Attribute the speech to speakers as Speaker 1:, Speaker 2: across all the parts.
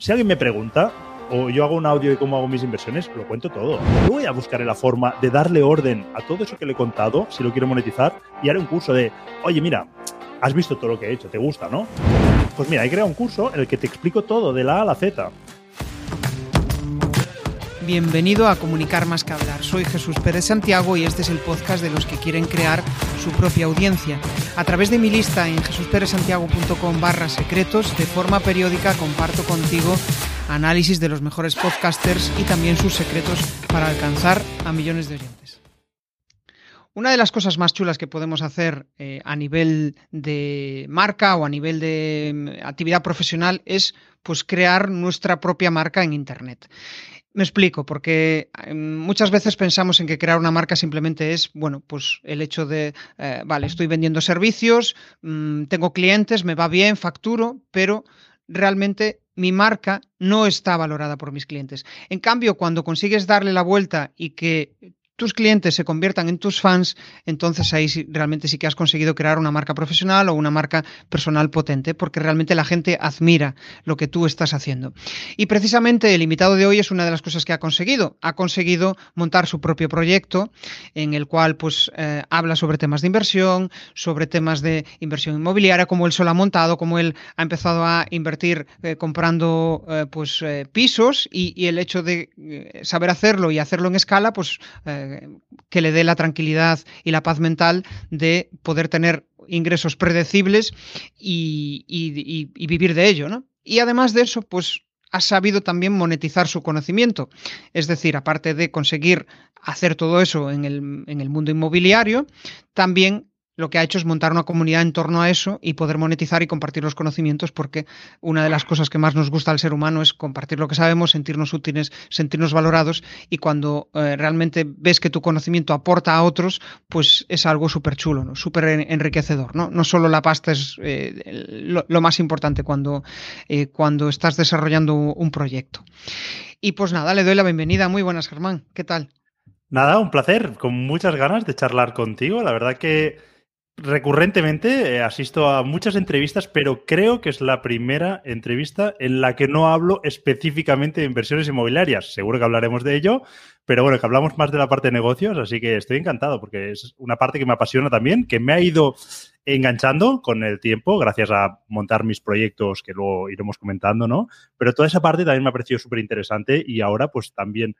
Speaker 1: Si alguien me pregunta, o yo hago un audio de cómo hago mis inversiones, lo cuento todo. Voy a buscar la forma de darle orden a todo eso que le he contado, si lo quiero monetizar, y haré un curso de, oye, mira, has visto todo lo que he hecho, te gusta, ¿no? Pues mira, he creado un curso en el que te explico todo, de la A a la Z.
Speaker 2: Bienvenido a Comunicar más que hablar. Soy Jesús Pérez Santiago y este es el podcast de los que quieren crear su propia audiencia. A través de mi lista en jesusperezsantiago.com barra secretos, de forma periódica comparto contigo análisis de los mejores podcasters y también sus secretos para alcanzar a millones de oyentes. Una de las cosas más chulas que podemos hacer eh, a nivel de marca o a nivel de mm, actividad profesional es pues crear nuestra propia marca en internet. Me explico, porque em, muchas veces pensamos en que crear una marca simplemente es, bueno, pues el hecho de, eh, vale, estoy vendiendo servicios, mmm, tengo clientes, me va bien, facturo, pero realmente mi marca no está valorada por mis clientes. En cambio, cuando consigues darle la vuelta y que tus clientes se conviertan en tus fans, entonces ahí realmente sí que has conseguido crear una marca profesional o una marca personal potente, porque realmente la gente admira lo que tú estás haciendo. Y precisamente el invitado de hoy es una de las cosas que ha conseguido. Ha conseguido montar su propio proyecto en el cual pues eh, habla sobre temas de inversión, sobre temas de inversión inmobiliaria, como él solo ha montado, como él ha empezado a invertir eh, comprando eh, pues pisos y, y, el hecho de saber hacerlo y hacerlo en escala, pues que le dé la tranquilidad y la paz mental de poder tener ingresos predecibles y, vivir de ello, ¿no? Y además de eso, pues ha sabido también monetizar su conocimiento. Es decir, aparte de conseguir hacer todo eso en el mundo inmobiliario, también lo que ha hecho es montar una comunidad en torno a eso y poder monetizar y compartir los conocimientos, porque una de las cosas que más nos gusta al ser humano es compartir lo que sabemos, sentirnos útiles, sentirnos valorados y cuando eh, realmente ves que tu conocimiento aporta a otros, pues es algo súper chulo, ¿no? súper enriquecedor. ¿no? no solo la pasta es eh, lo, más importante cuando, eh, cuando estás desarrollando un proyecto. Y pues nada, le doy la bienvenida. Muy buenas, Germán. ¿Qué tal?
Speaker 1: Nada, un placer, con muchas ganas de charlar contigo. La verdad que recurrentemente eh, asisto a muchas entrevistas, pero creo que es la primera entrevista en la que no hablo específicamente de inversiones inmobiliarias. Seguro que hablaremos de ello, pero bueno, que hablamos más de la parte de negocios, así que estoy encantado porque es una parte que me apasiona también, que me ha ido enganchando con el tiempo gracias a montar mis proyectos que luego iremos comentando, ¿no? Pero toda esa parte también me ha parecido súper interesante y ahora pues también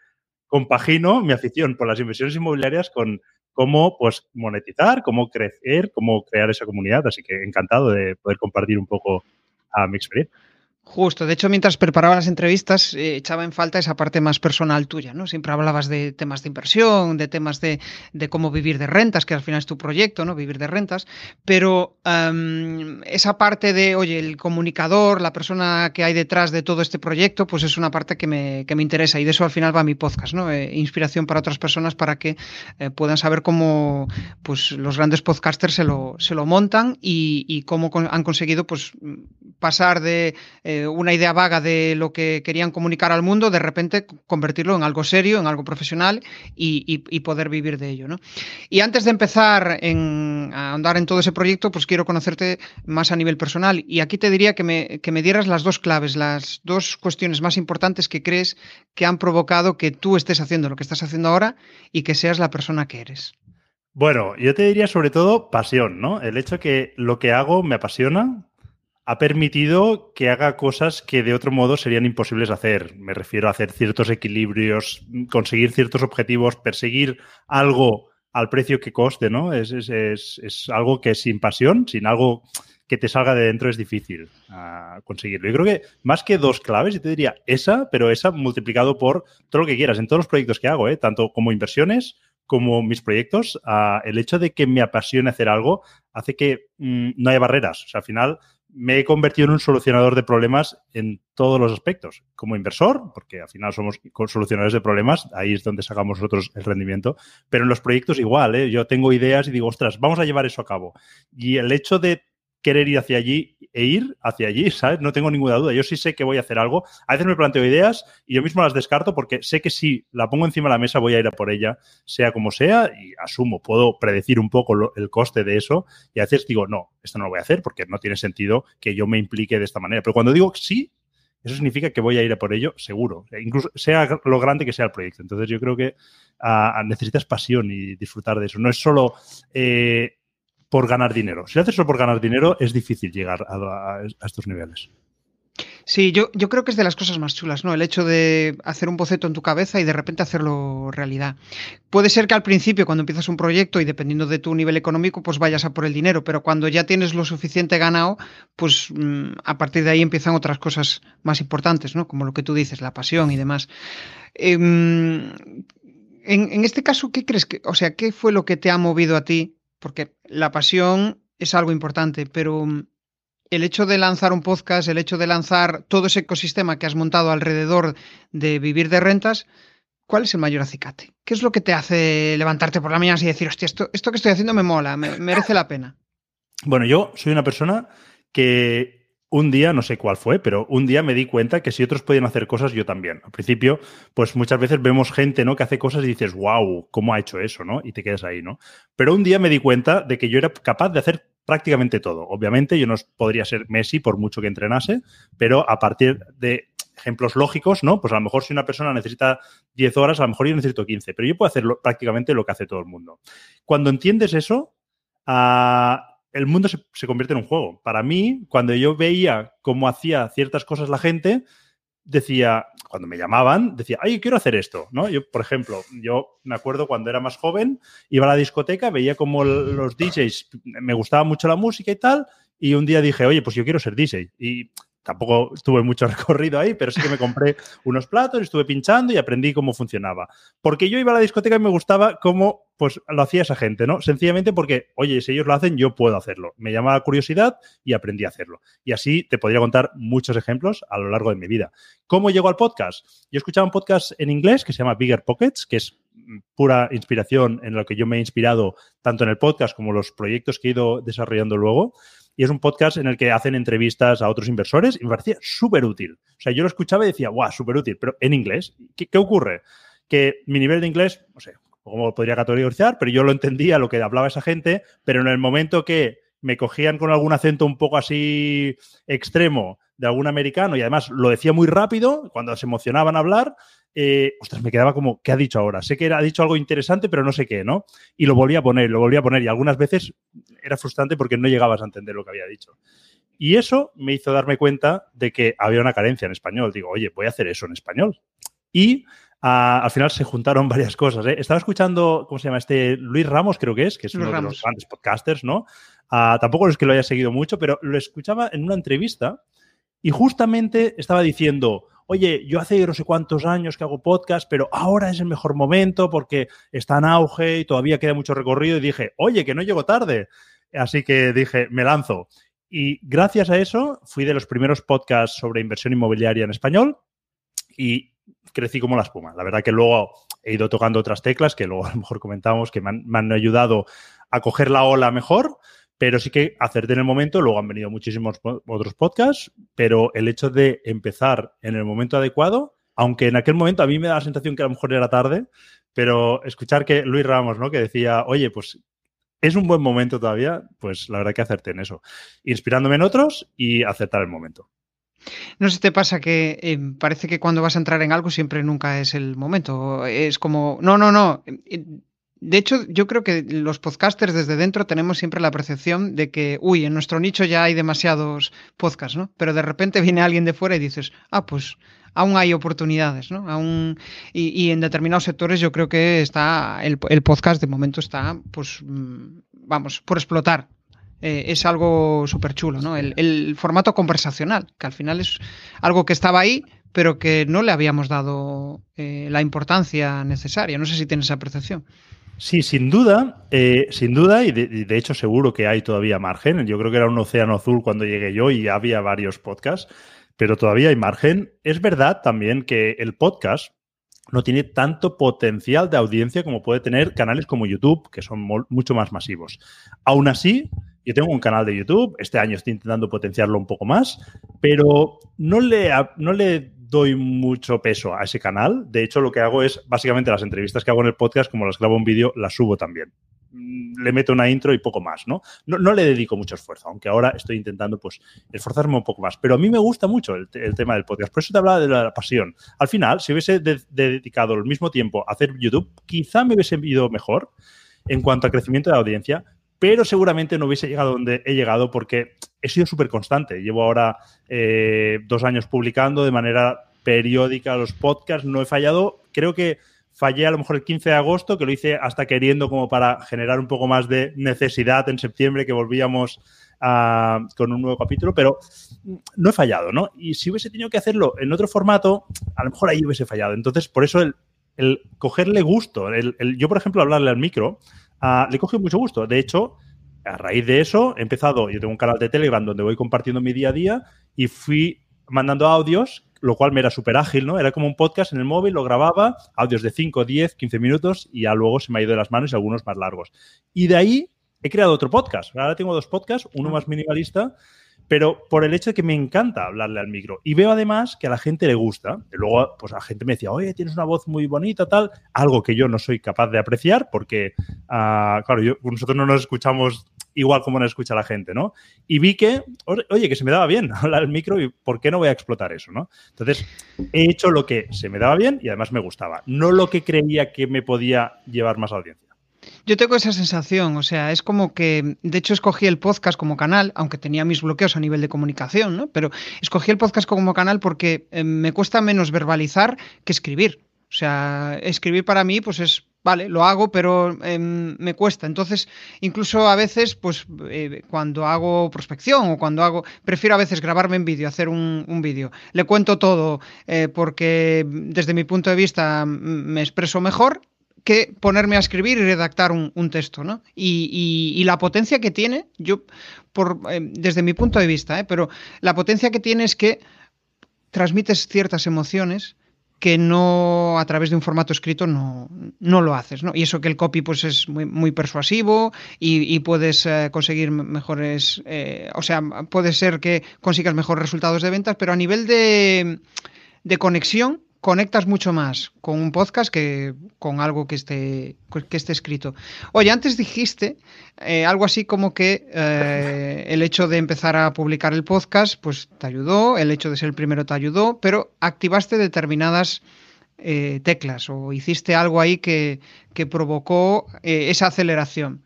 Speaker 1: compagino mi afición por las inversiones inmobiliarias con cómo pues, monetizar, cómo crecer, cómo crear esa comunidad. Así que encantado de poder compartir un poco a mi experiencia.
Speaker 2: Justo, de hecho, mientras preparaba las entrevistas, eh, echaba en falta esa parte más personal tuya, ¿no? Siempre hablabas de temas de inversión, de temas de, de cómo vivir de rentas, que al final es tu proyecto, ¿no? Vivir de rentas, pero um, esa parte de, oye, el comunicador, la persona que hay detrás de todo este proyecto, pues es una parte que me, que me interesa y de eso al final va mi podcast, ¿no? Eh, inspiración para otras personas para que eh, puedan saber cómo pues, los grandes podcasters se lo, se lo montan y, y cómo con, han conseguido pues, pasar de una idea vaga de lo que querían comunicar al mundo, de repente convertirlo en algo serio, en algo profesional y, poder vivir de ello. ¿no? Y antes de empezar a andar en todo ese proyecto, pues quiero conocerte más a nivel personal. Y aquí te diría que me, que me dieras las dos claves, las dos cuestiones más importantes que crees que han provocado que tú estés haciendo lo que estás haciendo ahora y que seas la persona que eres.
Speaker 1: Bueno, yo te diría sobre todo pasión, ¿no? El hecho que lo que hago me apasiona, ha permitido que haga cosas que de otro modo serían imposibles hacer. Me refiero a hacer ciertos equilibrios, conseguir ciertos objetivos, perseguir algo al precio que coste, ¿no? Es, es, es, es algo que sin pasión, sin algo que te salga de dentro es difícil uh, conseguirlo. Yo creo que más que dos claves, yo te diría esa, pero esa multiplicado por todo lo que quieras, en todos los proyectos que hago, ¿eh? tanto como inversiones como mis proyectos, uh, el hecho de que me apasione hacer algo hace que mm, no haya barreras. O sea, al final me he convertido en un solucionador de problemas en todos los aspectos. Como inversor, porque al final somos solucionadores de problemas, ahí es donde sacamos nosotros el rendimiento, pero en los proyectos igual, ¿eh? yo tengo ideas y digo, ostras, vamos a llevar eso a cabo. Y el hecho de querer ir hacia allí e ir hacia allí, ¿sabes? No tengo ninguna duda. Yo sí sé que voy a hacer algo. A veces me planteo ideas y yo mismo las descarto porque sé que si la pongo encima de la mesa voy a ir a por ella, sea como sea, y asumo, puedo predecir un poco el coste de eso y a veces digo, no, esto no lo voy a hacer porque no tiene sentido que yo me implique de esta manera. Pero cuando digo sí, eso significa que voy a ir a por ello seguro, e incluso sea lo grande que sea el proyecto. Entonces yo creo que uh, necesitas pasión y disfrutar de eso. No es solo eh, por ganar dinero. Si haces solo por ganar dinero, es difícil llegar a, estos niveles.
Speaker 2: Sí, yo, creo que es de las cosas más chulas, ¿no? El hecho de hacer un boceto en tu cabeza y de repente hacerlo realidad. Puede ser que al principio, cuando empiezas un proyecto y dependiendo de tu nivel económico, pues vayas a por el dinero, pero cuando ya tienes lo suficiente ganado, pues mmm, a partir de ahí empiezan otras cosas más importantes, ¿no? Como lo que tú dices, la pasión y demás. Eh, en, en este caso, ¿qué crees que, o sea, qué fue lo que te ha movido a ti? Porque la pasión es algo importante, pero el hecho de lanzar un podcast, el hecho de lanzar todo ese ecosistema que has montado alrededor de vivir de rentas, ¿cuál es el mayor acicate? ¿Qué es lo que te hace levantarte por la mañana y decir, hostia, esto, esto que estoy haciendo me mola, me, merece la pena?
Speaker 1: Bueno, yo soy una persona que un día, no sé cuál fue, pero un día me di cuenta que si otros podían hacer cosas, yo también. Al principio, pues muchas veces vemos gente, ¿no? Que hace cosas y dices, wow, ¿cómo ha hecho eso, no? Y te quedas ahí, ¿no? Pero un día me di cuenta de que yo era capaz de hacer prácticamente todo. Obviamente yo no podría ser Messi por mucho que entrenase, pero a partir de ejemplos lógicos, ¿no? Pues a lo mejor si una persona necesita 10 horas, a lo mejor yo necesito 15, pero yo puedo hacer prácticamente lo que hace todo el mundo. Cuando entiendes eso, uh, el mundo se, se, convierte en un juego. Para mí, cuando yo veía cómo hacía ciertas cosas la gente, decía, cuando me llamaban, decía, ay, quiero hacer esto, ¿no? Yo, por ejemplo, yo me acuerdo cuando era más joven, iba a la discoteca, veía como los DJs, me gustaba mucho la música y tal, y un día dije, oye, pues yo quiero ser DJ. Y tampoco tuve mucho recorrido ahí, pero sí que me compré unos platos, estuve pinchando y aprendí cómo funcionaba. Porque yo iba a la discoteca y me gustaba cómo pues lo hacía esa gente, ¿no? Sencillamente porque, oye, si ellos lo hacen, yo puedo hacerlo. Me llamaba curiosidad y aprendí a hacerlo. Y así te podría contar muchos ejemplos a lo largo de mi vida. ¿Cómo llegó al podcast? Yo escuchaba un podcast en inglés que se llama Bigger Pockets, que es pura inspiración en lo que yo me he inspirado tanto en el podcast como los proyectos que he ido desarrollando luego y es un podcast en el que hacen entrevistas a otros inversores y me parecía súper útil. O sea, yo lo escuchaba y decía, guau, súper útil, pero en inglés. ¿Qué, ¿Qué, ocurre? Que mi nivel de inglés, no sé cómo podría categorizar, pero yo lo entendía lo que hablaba esa gente, pero en el momento que me cogían con algún acento un poco así extremo de algún americano y además lo decía muy rápido, cuando se emocionaban a hablar, eh, ostras, me quedaba como, ¿qué ha dicho ahora? Sé que era, ha dicho algo interesante, pero no sé qué, ¿no? Y lo volví a poner, lo volví a poner y algunas veces era frustrante porque no llegabas a entender lo que había dicho. Y eso me hizo darme cuenta de que había una carencia en español. Digo, oye, voy a hacer eso en español. Y Uh, al final se juntaron varias cosas. ¿eh? Estaba escuchando, ¿cómo se llama? Este Luis Ramos, creo que es, que es Luis uno Ramos. de los grandes podcasters, ¿no? Uh, tampoco es que lo haya seguido mucho, pero lo escuchaba en una entrevista y justamente estaba diciendo, oye, yo hace no sé cuántos años que hago podcast, pero ahora es el mejor momento porque está en auge y todavía queda mucho recorrido. Y dije, oye, que no llego tarde. Así que dije, me lanzo. Y gracias a eso fui de los primeros podcasts sobre inversión inmobiliaria en español y crecí como la espuma. La verdad que luego he ido tocando otras teclas que luego a lo mejor comentamos que me han, me han ayudado a coger la ola mejor, pero sí que acerté en el momento, luego han venido muchísimos otros podcasts, pero el hecho de empezar en el momento adecuado, aunque en aquel momento a mí me da la sensación que a lo mejor era tarde, pero escuchar que Luis Ramos, ¿no? Que decía, oye, pues es un buen momento todavía, pues la verdad que acerté en eso, inspirándome en otros y aceptar el momento.
Speaker 2: No sé si te pasa que eh, parece que cuando vas a entrar en algo siempre nunca es el momento. Es como, no, no, no. De hecho, yo creo que los podcasters desde dentro tenemos siempre la percepción de que, uy, en nuestro nicho ya hay demasiados podcasts, ¿no? Pero de repente viene alguien de fuera y dices, ah, pues aún hay oportunidades, ¿no? Aún, y, en determinados sectores yo creo que está, el, podcast de momento está, pues, vamos, por explotar. Eh, es algo súper chulo, ¿no? El, el formato conversacional, que al final es algo que estaba ahí, pero que no le habíamos dado eh, la importancia necesaria. No sé si tienes esa percepción.
Speaker 1: Sí, sin duda, eh, sin duda, y de, hecho seguro que hay todavía margen. Yo creo que era un océano azul cuando llegué yo y había varios podcasts, pero todavía hay margen. Es verdad también que el podcast no tiene tanto potencial de audiencia como puede tener canales como YouTube, que son mucho más masivos. Aún así, yo tengo un canal de YouTube, este año estoy intentando potenciarlo un poco más, pero no le, no le doy mucho peso a ese canal. De hecho, lo que hago es básicamente las entrevistas que hago en el podcast, como las grabo en vídeo, las subo también. mm, le meto una intro y poco más, ¿no? ¿no? le dedico mucho esfuerzo, aunque ahora estoy intentando pues esforzarme un poco más. Pero a mí me gusta mucho el, tema del podcast, por eso te hablaba de la pasión. Al final, si hubiese dedicado el mismo tiempo a hacer YouTube, quizá me hubiese ido mejor en cuanto a crecimiento de la audiencia, pero seguramente no hubiese llegado donde he llegado porque he sido súper constante. Llevo ahora eh, dos años publicando de manera periódica los podcasts, no he fallado. Creo que fallé a lo mejor el 15 de agosto, que lo hice hasta queriendo como para generar un poco más de necesidad en septiembre, que volvíamos con un nuevo capítulo, pero no he fallado, ¿no? Y si hubiese tenido que hacerlo en otro formato, a lo mejor ahí hubiese fallado. Entonces, por eso el, cogerle gusto, el, yo, por ejemplo, hablarle al micro, uh, le coge mucho gusto. De hecho, a raíz de eso, he empezado, yo tengo un canal de Telegram donde voy compartiendo mi día a día y fui mandando audios lo cual me era súper ágil, ¿no? Era como un podcast en el móvil, lo grababa, audios de 5, 10, 15 minutos y ya luego se me ha ido de las manos y algunos más largos. Y de ahí he creado otro podcast. Ahora tengo dos podcasts, uno más minimalista, pero por el hecho de que me encanta hablarle al micro. Y veo además que a la gente le gusta. Y luego, pues la gente me decía, oye, tienes una voz muy bonita, tal. Algo que yo no soy capaz de apreciar porque, uh, claro, yo, nosotros no nos escuchamos igual como nos escucha la gente, ¿no? Y vi que, oye, que se me daba bien hablar al micro y ¿por qué no voy a explotar eso, ¿no? Entonces, he hecho lo que se me daba bien y además me gustaba, no lo que creía que me podía llevar más audiencia.
Speaker 2: Yo tengo esa sensación, o sea, es como que, de hecho, escogí el podcast como canal, aunque tenía mis bloqueos a nivel de comunicación, ¿no? Pero escogí el podcast como canal porque eh, me cuesta menos verbalizar que escribir. O sea, escribir para mí, pues es vale, lo hago, pero em, me cuesta. Entonces, incluso a veces, pues eh, cuando hago prospección o cuando hago, prefiero a veces grabarme en vídeo, hacer un, vídeo. Le cuento todo eh, porque desde mi punto de vista me expreso mejor que ponerme a escribir y redactar un, texto, ¿no? Y, la potencia que tiene, yo, por, em, desde mi punto de vista, ¿eh? pero la potencia que tiene es que transmites ciertas emociones que no a través de un formato escrito no, no lo haces, ¿no? Y eso que el copy pues es muy, muy persuasivo y, puedes eh, conseguir mejores, eh, o sea, puede ser que consigas mejores resultados de ventas, pero a nivel de, de conexión conectas mucho más con un podcast que con algo que esté, que esté escrito. Oye, antes dijiste eh, algo así como que eh, el hecho de empezar a publicar el podcast, pues te ayudó, el hecho de ser el primero te ayudó, pero activaste determinadas eh, teclas o hiciste algo ahí que, que provocó esa aceleración.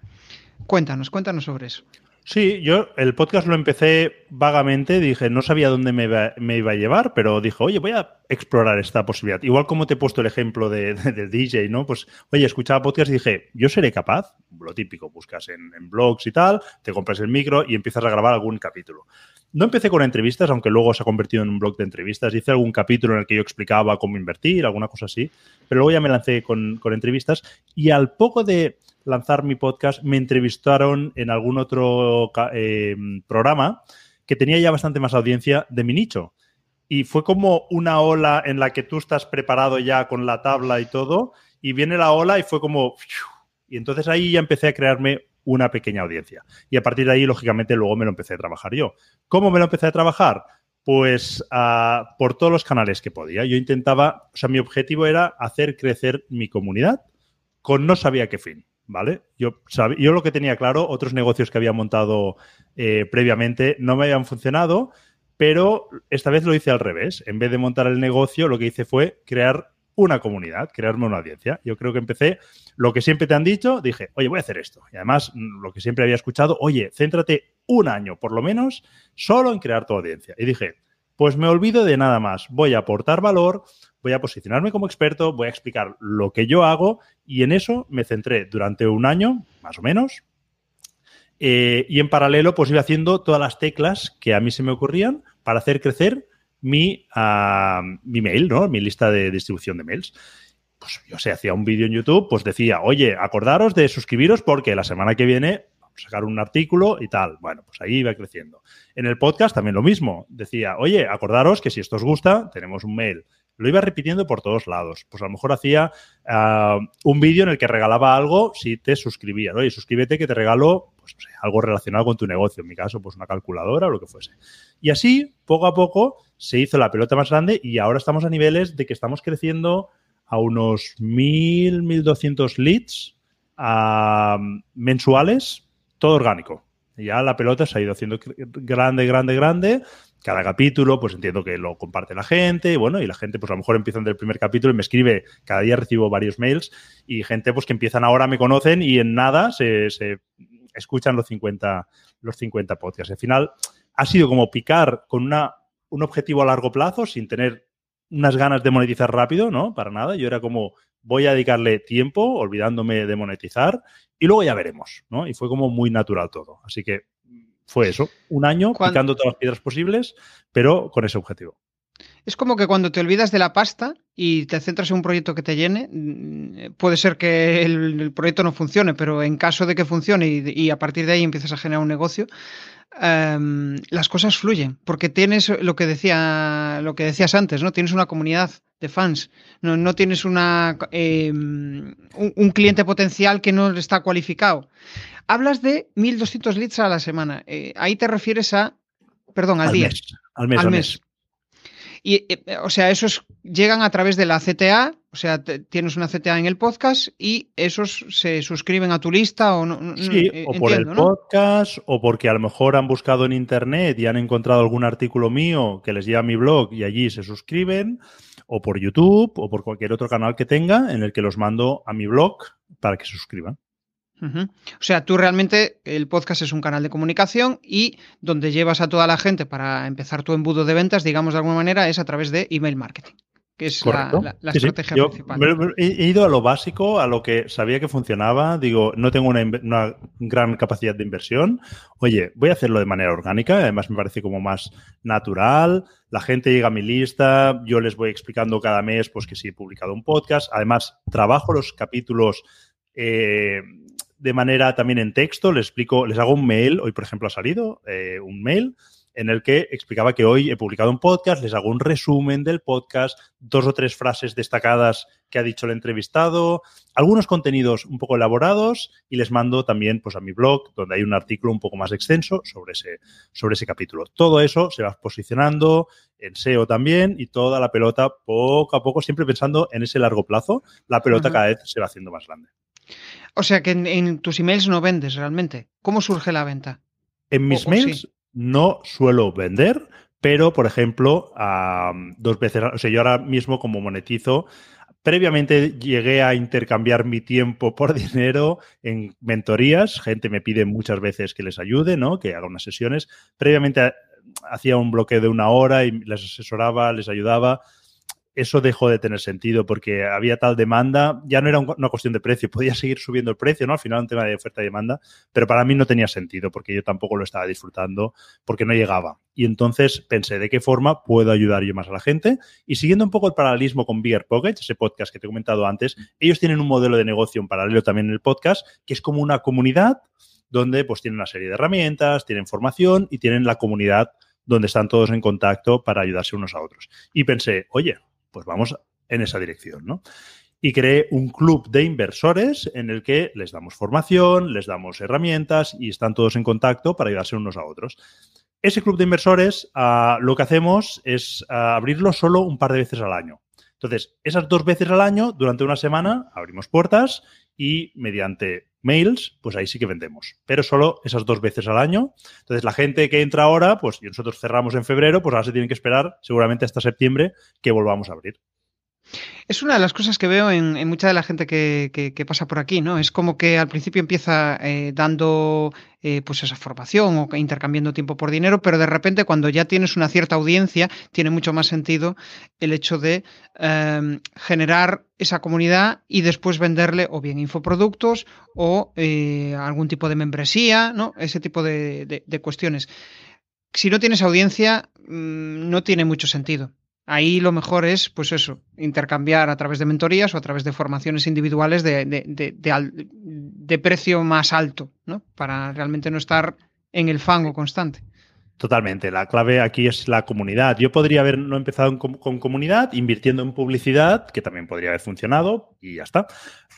Speaker 2: Cuéntanos, cuéntanos sobre eso.
Speaker 1: Sí, yo el podcast lo empecé vagamente, dije, no sabía dónde me iba, a llevar, pero dije, oye, voy a explorar esta posibilidad. Igual como te he puesto el ejemplo de, DJ, ¿no? Pues, oye, escuchaba podcast y dije, yo seré capaz, lo típico, buscas en, en blogs y tal, te compras el micro y empiezas a grabar algún capítulo. No empecé con entrevistas, aunque luego se ha convertido en un blog de entrevistas. Hice algún capítulo en el que yo explicaba cómo invertir, alguna cosa así, pero luego ya me lancé con, entrevistas y al poco de lanzar mi podcast me entrevistaron en algún otro eh, programa que tenía ya bastante más audiencia de mi nicho. Y fue como una ola en la que tú estás preparado ya con la tabla y todo, y viene la ola y fue como... Y entonces ahí ya empecé a crearme una pequeña audiencia. Y a partir de ahí, lógicamente, luego me lo empecé a trabajar yo. ¿Cómo me lo empecé a trabajar? Pues ah, por todos los canales que podía. Yo intentaba, o sea, mi objetivo era hacer crecer mi comunidad con no sabía qué fin, ¿vale? Yo, yo lo que tenía claro, otros negocios que había montado eh, previamente no me habían funcionado, pero esta vez lo hice al revés. En vez de montar el negocio, lo que hice fue crear una comunidad, crearme una audiencia. Yo creo que empecé lo que siempre te han dicho, dije, oye, voy a hacer esto. Y además, lo que siempre había escuchado, oye, céntrate un año, por lo menos, solo en crear tu audiencia. Y dije, pues me olvido de nada más. Voy a aportar valor, voy a posicionarme como experto, voy a explicar lo que yo hago y en eso me centré durante un año, más o menos. Eh, y en paralelo, pues iba haciendo todas las teclas que a mí se me ocurrían para hacer crecer mi, uh, mi mail, ¿no? Mi lista de distribución de mails. Pues yo sé, hacía un vídeo en YouTube, pues decía, oye, acordaros de suscribiros porque la semana que viene vamos a sacar un artículo y tal. Bueno, pues ahí iba creciendo. En el podcast también lo mismo. Decía, oye, acordaros que si esto os gusta, tenemos un mail. Lo iba repitiendo por todos lados. Pues a lo mejor hacía uh, un vídeo en el que regalaba algo si te suscribías. Oye, suscríbete que te regalo pues, no sé, algo relacionado con tu negocio. En mi caso, pues una calculadora o lo que fuese. Y así, poco a poco, se hizo la pelota más grande y ahora estamos a niveles de que estamos creciendo a unos 1.000, 1.200 leads a mensuales, todo orgánico. Ya la pelota se ha ido haciendo grande, grande, grande. Cada capítulo, pues entiendo que lo comparte la gente, y bueno, y la gente, pues a lo mejor empiezan del primer capítulo y me escribe, cada día recibo varios mails, y gente, pues que empiezan ahora, me conocen, y en nada se, escuchan los 50, los 50 podcasts. Al final, ha sido como picar con una, un objetivo a largo plazo, sin tener unas ganas de monetizar rápido, ¿no? Para nada. Yo era como, voy a dedicarle tiempo, olvidándome de monetizar, y luego ya veremos, ¿no? Y fue como muy natural todo. Así que fue eso, un año picando todas las piedras posibles, pero con ese objetivo.
Speaker 2: Es como que cuando te olvidas de la pasta y te centras en un proyecto que te llene, mm, puede ser que el, el proyecto no funcione, pero en caso de que funcione y, y a partir de ahí empiezas a generar un negocio, em, las cosas fluyen, porque tienes lo que decía, lo que decías antes, ¿no? Tienes una comunidad de fans, no, no tienes una em, un, un cliente potencial que no está cualificado. Hablas de 1.200 leads a la semana. Eh, ahí te refieres a, perdón, al, día.
Speaker 1: Mes, al mes,
Speaker 2: Al
Speaker 1: al
Speaker 2: mes.
Speaker 1: mes.
Speaker 2: Y, eh, o sea, esos llegan a través de la CTA, o sea, te- tienes una CTA en el podcast y esos se suscriben a tu lista o no. no-
Speaker 1: Sí,
Speaker 2: eh,
Speaker 1: o por el
Speaker 2: ¿no?
Speaker 1: podcast, o porque a lo mejor han buscado en internet y han encontrado algún artículo mío que les lleva a mi blog y allí se suscriben, o por YouTube, o por cualquier otro canal que tenga en el que los mando a mi blog para que se suscriban.
Speaker 2: O sea, tú realmente el podcast es un canal de comunicación y donde llevas a toda la gente para empezar tu embudo de ventas, digamos de alguna manera, es a través de email marketing, que es la,
Speaker 1: Correcto.
Speaker 2: la- la
Speaker 1: Sí, sí.
Speaker 2: estrategia
Speaker 1: Yo
Speaker 2: principal.
Speaker 1: he he ido a lo básico, a lo que sabía que funcionaba. Digo, no tengo una gran capacidad de inversión. Oye, voy a hacerlo de manera orgánica. Además, me parece como más natural. La gente llega a mi lista. Yo les voy explicando cada mes, pues que sí he publicado un podcast. Además, trabajo los capítulos. eh, de manera también en texto, les explico, les hago un mail, hoy por ejemplo ha salido eh, un mail en el que explicaba que hoy he publicado un podcast, les hago un resumen del podcast, dos o tres frases destacadas que ha dicho el entrevistado, algunos contenidos un poco elaborados y les mando también pues, a mi blog, donde hay un artículo un poco más extenso sobre ese, sobre ese capítulo. Todo eso se va posicionando en SEO también y toda la pelota poco a poco, siempre pensando en ese largo plazo, la pelota
Speaker 2: Ajá.
Speaker 1: cada vez se va haciendo más grande.
Speaker 2: O sea que en, en tus emails no vendes realmente. ¿Cómo surge la venta?
Speaker 1: En mis
Speaker 2: O-
Speaker 1: mails
Speaker 2: sí.
Speaker 1: no suelo vender, pero, por ejemplo, dos veces, o sea, yo ahora mismo como monetizo, previamente llegué a intercambiar mi tiempo por dinero en mentorías. Gente me pide muchas veces que les ayude, ¿no? Que haga unas sesiones. Previamente eh, hacía un bloqueo de una hora y les asesoraba, les ayudaba eso dejó de tener sentido porque había tal demanda, ya no era un- una cuestión de precio, podía seguir subiendo el precio, ¿no? Al final un tema de oferta y demanda, pero para mí no tenía sentido porque yo tampoco lo estaba disfrutando porque no llegaba. Y entonces pensé, ¿de qué forma puedo ayudar yo más a la gente? Y siguiendo un poco el paralelismo con Bigger Pocket, ese podcast que te he comentado antes, ellos tienen un modelo de negocio en paralelo también en el podcast, que es como una comunidad donde pues tienen una serie de herramientas, tienen formación y tienen la comunidad donde están todos en contacto para ayudarse unos a otros. Y pensé, oye, pues vamos en esa dirección, ¿no? Y creé un club de inversores en el que les damos formación, les damos herramientas y están todos en contacto para ayudarse unos a otros. Ese club de inversores ah, lo que hacemos es ah, abrirlo solo un par de veces al año. Entonces, esas dos veces al año, durante una semana, abrimos puertas y mediante mails, pues ahí sí que vendemos. Pero solo esas dos veces al año. Entonces, la gente que entra ahora, pues y nosotros cerramos en febrero, pues ahora se tienen que esperar seguramente hasta septiembre que volvamos a abrir.
Speaker 2: Es una de las cosas que veo en, mucha de la gente que, pasa por aquí, ¿no? Es como que al principio empieza eh, dando eh, pues esa formación o intercambiando tiempo por dinero, pero de repente cuando ya tienes una cierta audiencia, tiene mucho más sentido el hecho de eh, generar esa comunidad y después venderle o bien infoproductos o eh, algún tipo de membresía, ¿no? Ese tipo de cuestiones. Si no tienes audiencia, mm, no tiene mucho sentido. Ahí lo mejor es, pues eso, intercambiar a través de mentorías o a través de formaciones individuales de, de, de, de, al- de precio más alto, ¿no? Para realmente no estar en el fango constante.
Speaker 1: Totalmente. La clave aquí es la comunidad. Yo podría haber empezado con comunidad, invirtiendo en publicidad, que también podría haber funcionado, y ya está.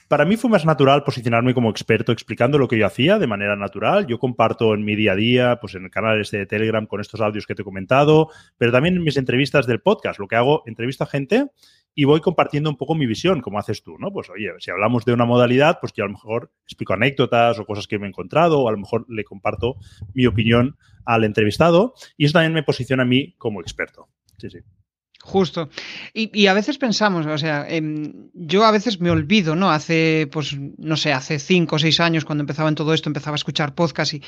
Speaker 1: Para mí fue más natural posicionarme como experto explicando lo que yo hacía de manera natural. Yo comparto en mi día a día, pues en el canal este de Telegram con estos audios que te he comentado, pero también en mis entrevistas del podcast. Lo que hago, entrevisto a gente y voy compartiendo un poco mi visión, como haces tú, ¿no? Pues oye, si hablamos de una modalidad, pues yo a lo mejor explico anécdotas o cosas que me he encontrado, o a lo mejor le comparto mi opinión al entrevistado, y eso también me posiciona a mí como experto. Sí, sí.
Speaker 2: Justo. Y, a veces pensamos, o sea, em, yo a veces me olvido, ¿no? Hace, pues, no sé, hace cinco o seis años, cuando empezaba en todo esto, empezaba a escuchar podcast y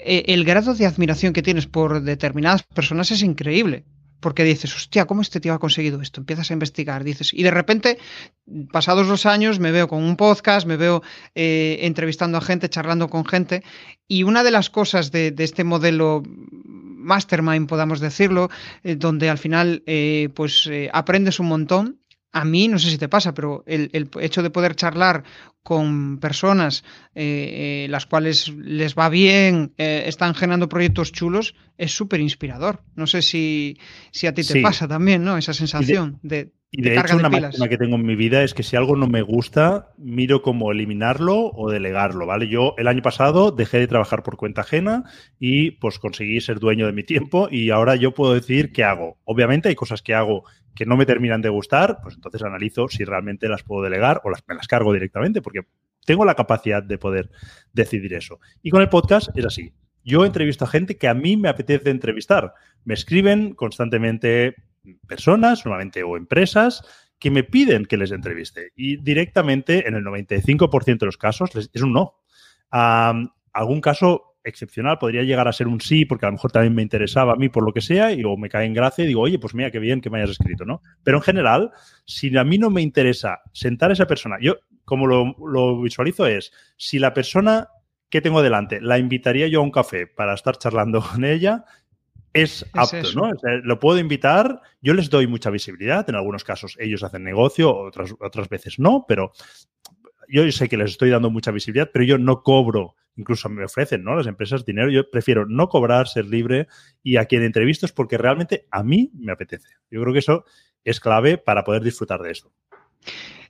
Speaker 2: eh, el grado de admiración que tienes por determinadas personas es increíble porque dices, hostia, ¿cómo este tío ha conseguido esto? Empiezas a investigar, dices, y de repente, pasados los años, me veo con un podcast, me veo eh, entrevistando a gente, charlando con gente, y una de las cosas de, este modelo mastermind, podamos decirlo, eh, donde al final eh, pues aprendes un montón, a mí, no sé si te pasa, pero el, hecho de poder charlar con personas eh, eh, las cuales les va bien, eh, están generando proyectos chulos, es súper inspirador. No sé si, si a ti te pasa también, ¿no? Esa sensación de,
Speaker 1: y de, hecho, una máxima que tengo en mi vida es que si algo no me gusta, miro cómo eliminarlo o delegarlo, ¿vale? Yo el año pasado dejé de trabajar por cuenta ajena y pues conseguí ser dueño de mi tiempo y ahora yo puedo decir qué hago. Obviamente hay cosas que hago que no me terminan de gustar, pues entonces analizo si realmente las puedo delegar o las, me las cargo directamente, porque tengo la capacidad de poder decidir eso. Y con el podcast es así. Yo entrevisto a gente que a mí me apetece entrevistar. Me escriben constantemente personas, normalmente o empresas, que me piden que les entreviste. Y directamente, en el 95% de los casos, es un no. algún caso excepcional podría llegar a ser un sí, porque a lo mejor también me interesaba a mí por lo que sea, y luego me cae en gracia y digo, oye, pues mira, qué bien que me hayas escrito, ¿no? Pero en general, si a mí no me interesa sentar a esa persona, yo como lo, lo visualizo es, si la persona que tengo delante la invitaría yo a un café para estar charlando con ella, es, apto, ¿no? lo puedo invitar, yo les doy mucha visibilidad, en algunos casos ellos hacen negocio, otras, otras veces no, pero yo sé que les estoy dando mucha visibilidad, pero yo no cobro, incluso me ofrecen, ¿no? Las empresas dinero, yo prefiero no cobrar, ser libre y a quien entrevisto es porque realmente a mí me apetece. Yo creo que eso es clave para poder disfrutar de esto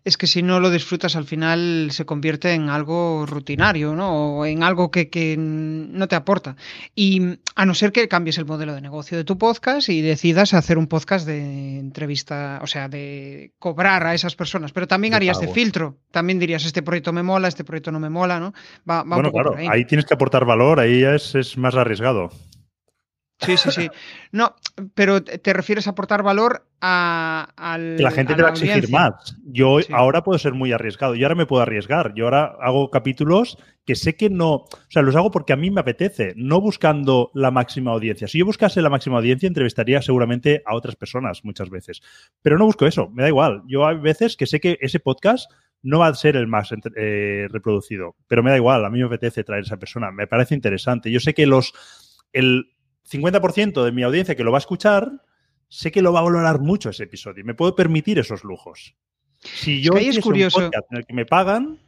Speaker 2: es que si no lo disfrutas al final se convierte en algo rutinario, ¿no? O en algo que, no te aporta. Y a no ser que cambies el modelo de negocio de tu podcast y decidas hacer un podcast de entrevista, o sea, de cobrar a esas personas, pero también harías de filtro. También dirías, este proyecto me mola, este proyecto no me mola, ¿no?
Speaker 1: Va, bueno, claro, ahí. tienes que aportar valor, ahí es, es más arriesgado.
Speaker 2: Sí, sí, sí. No, pero te refieres a aportar valor a, al.
Speaker 1: la gente te va a exigir más. Yo ahora puedo ser muy arriesgado. Yo ahora me puedo arriesgar. Yo ahora hago capítulos que sé que no. O sea, los hago porque a mí me apetece, no buscando la máxima audiencia. Si yo buscase la máxima audiencia, entrevistaría seguramente a otras personas muchas veces. Pero no busco eso, me da igual. Yo hay veces que sé que ese podcast no va a ser el más eh, reproducido, pero me da igual. A mí me apetece traer a esa persona. Me parece interesante. Yo sé que los. El, 50% de mi audiencia que lo va a escuchar, sé que lo va a valorar mucho ese episodio y me puedo permitir esos lujos. Si yo
Speaker 2: es, curioso.
Speaker 1: en el que me pagan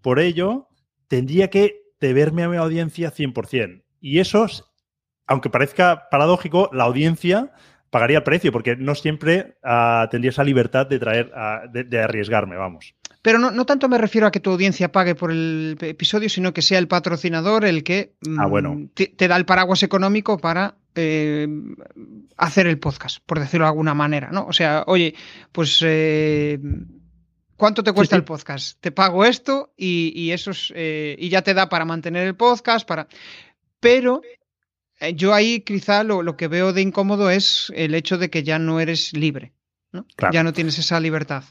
Speaker 1: por ello, tendría que deberme a mi audiencia 100%. Y eso, aunque parezca paradójico, la audiencia pagaría el precio, porque no siempre uh, tendría esa libertad de traer, uh, de, de, arriesgarme, vamos.
Speaker 2: Pero no, no, tanto me refiero a que tu audiencia pague por el episodio, sino que sea el patrocinador el que
Speaker 1: ah, bueno.
Speaker 2: Mm, te, te, da el paraguas económico para eh, hacer el podcast, por decirlo de alguna manera, ¿no? O sea, oye, pues... Eh, ¿Cuánto te cuesta sí, sí. el podcast? Te pago esto y, y eso es, eh, y ya te da para mantener el podcast, para. Pero yo ahí quizá lo, lo, que veo de incómodo es el hecho de que ya no eres libre, ¿no? Claro. Ya no tienes esa libertad.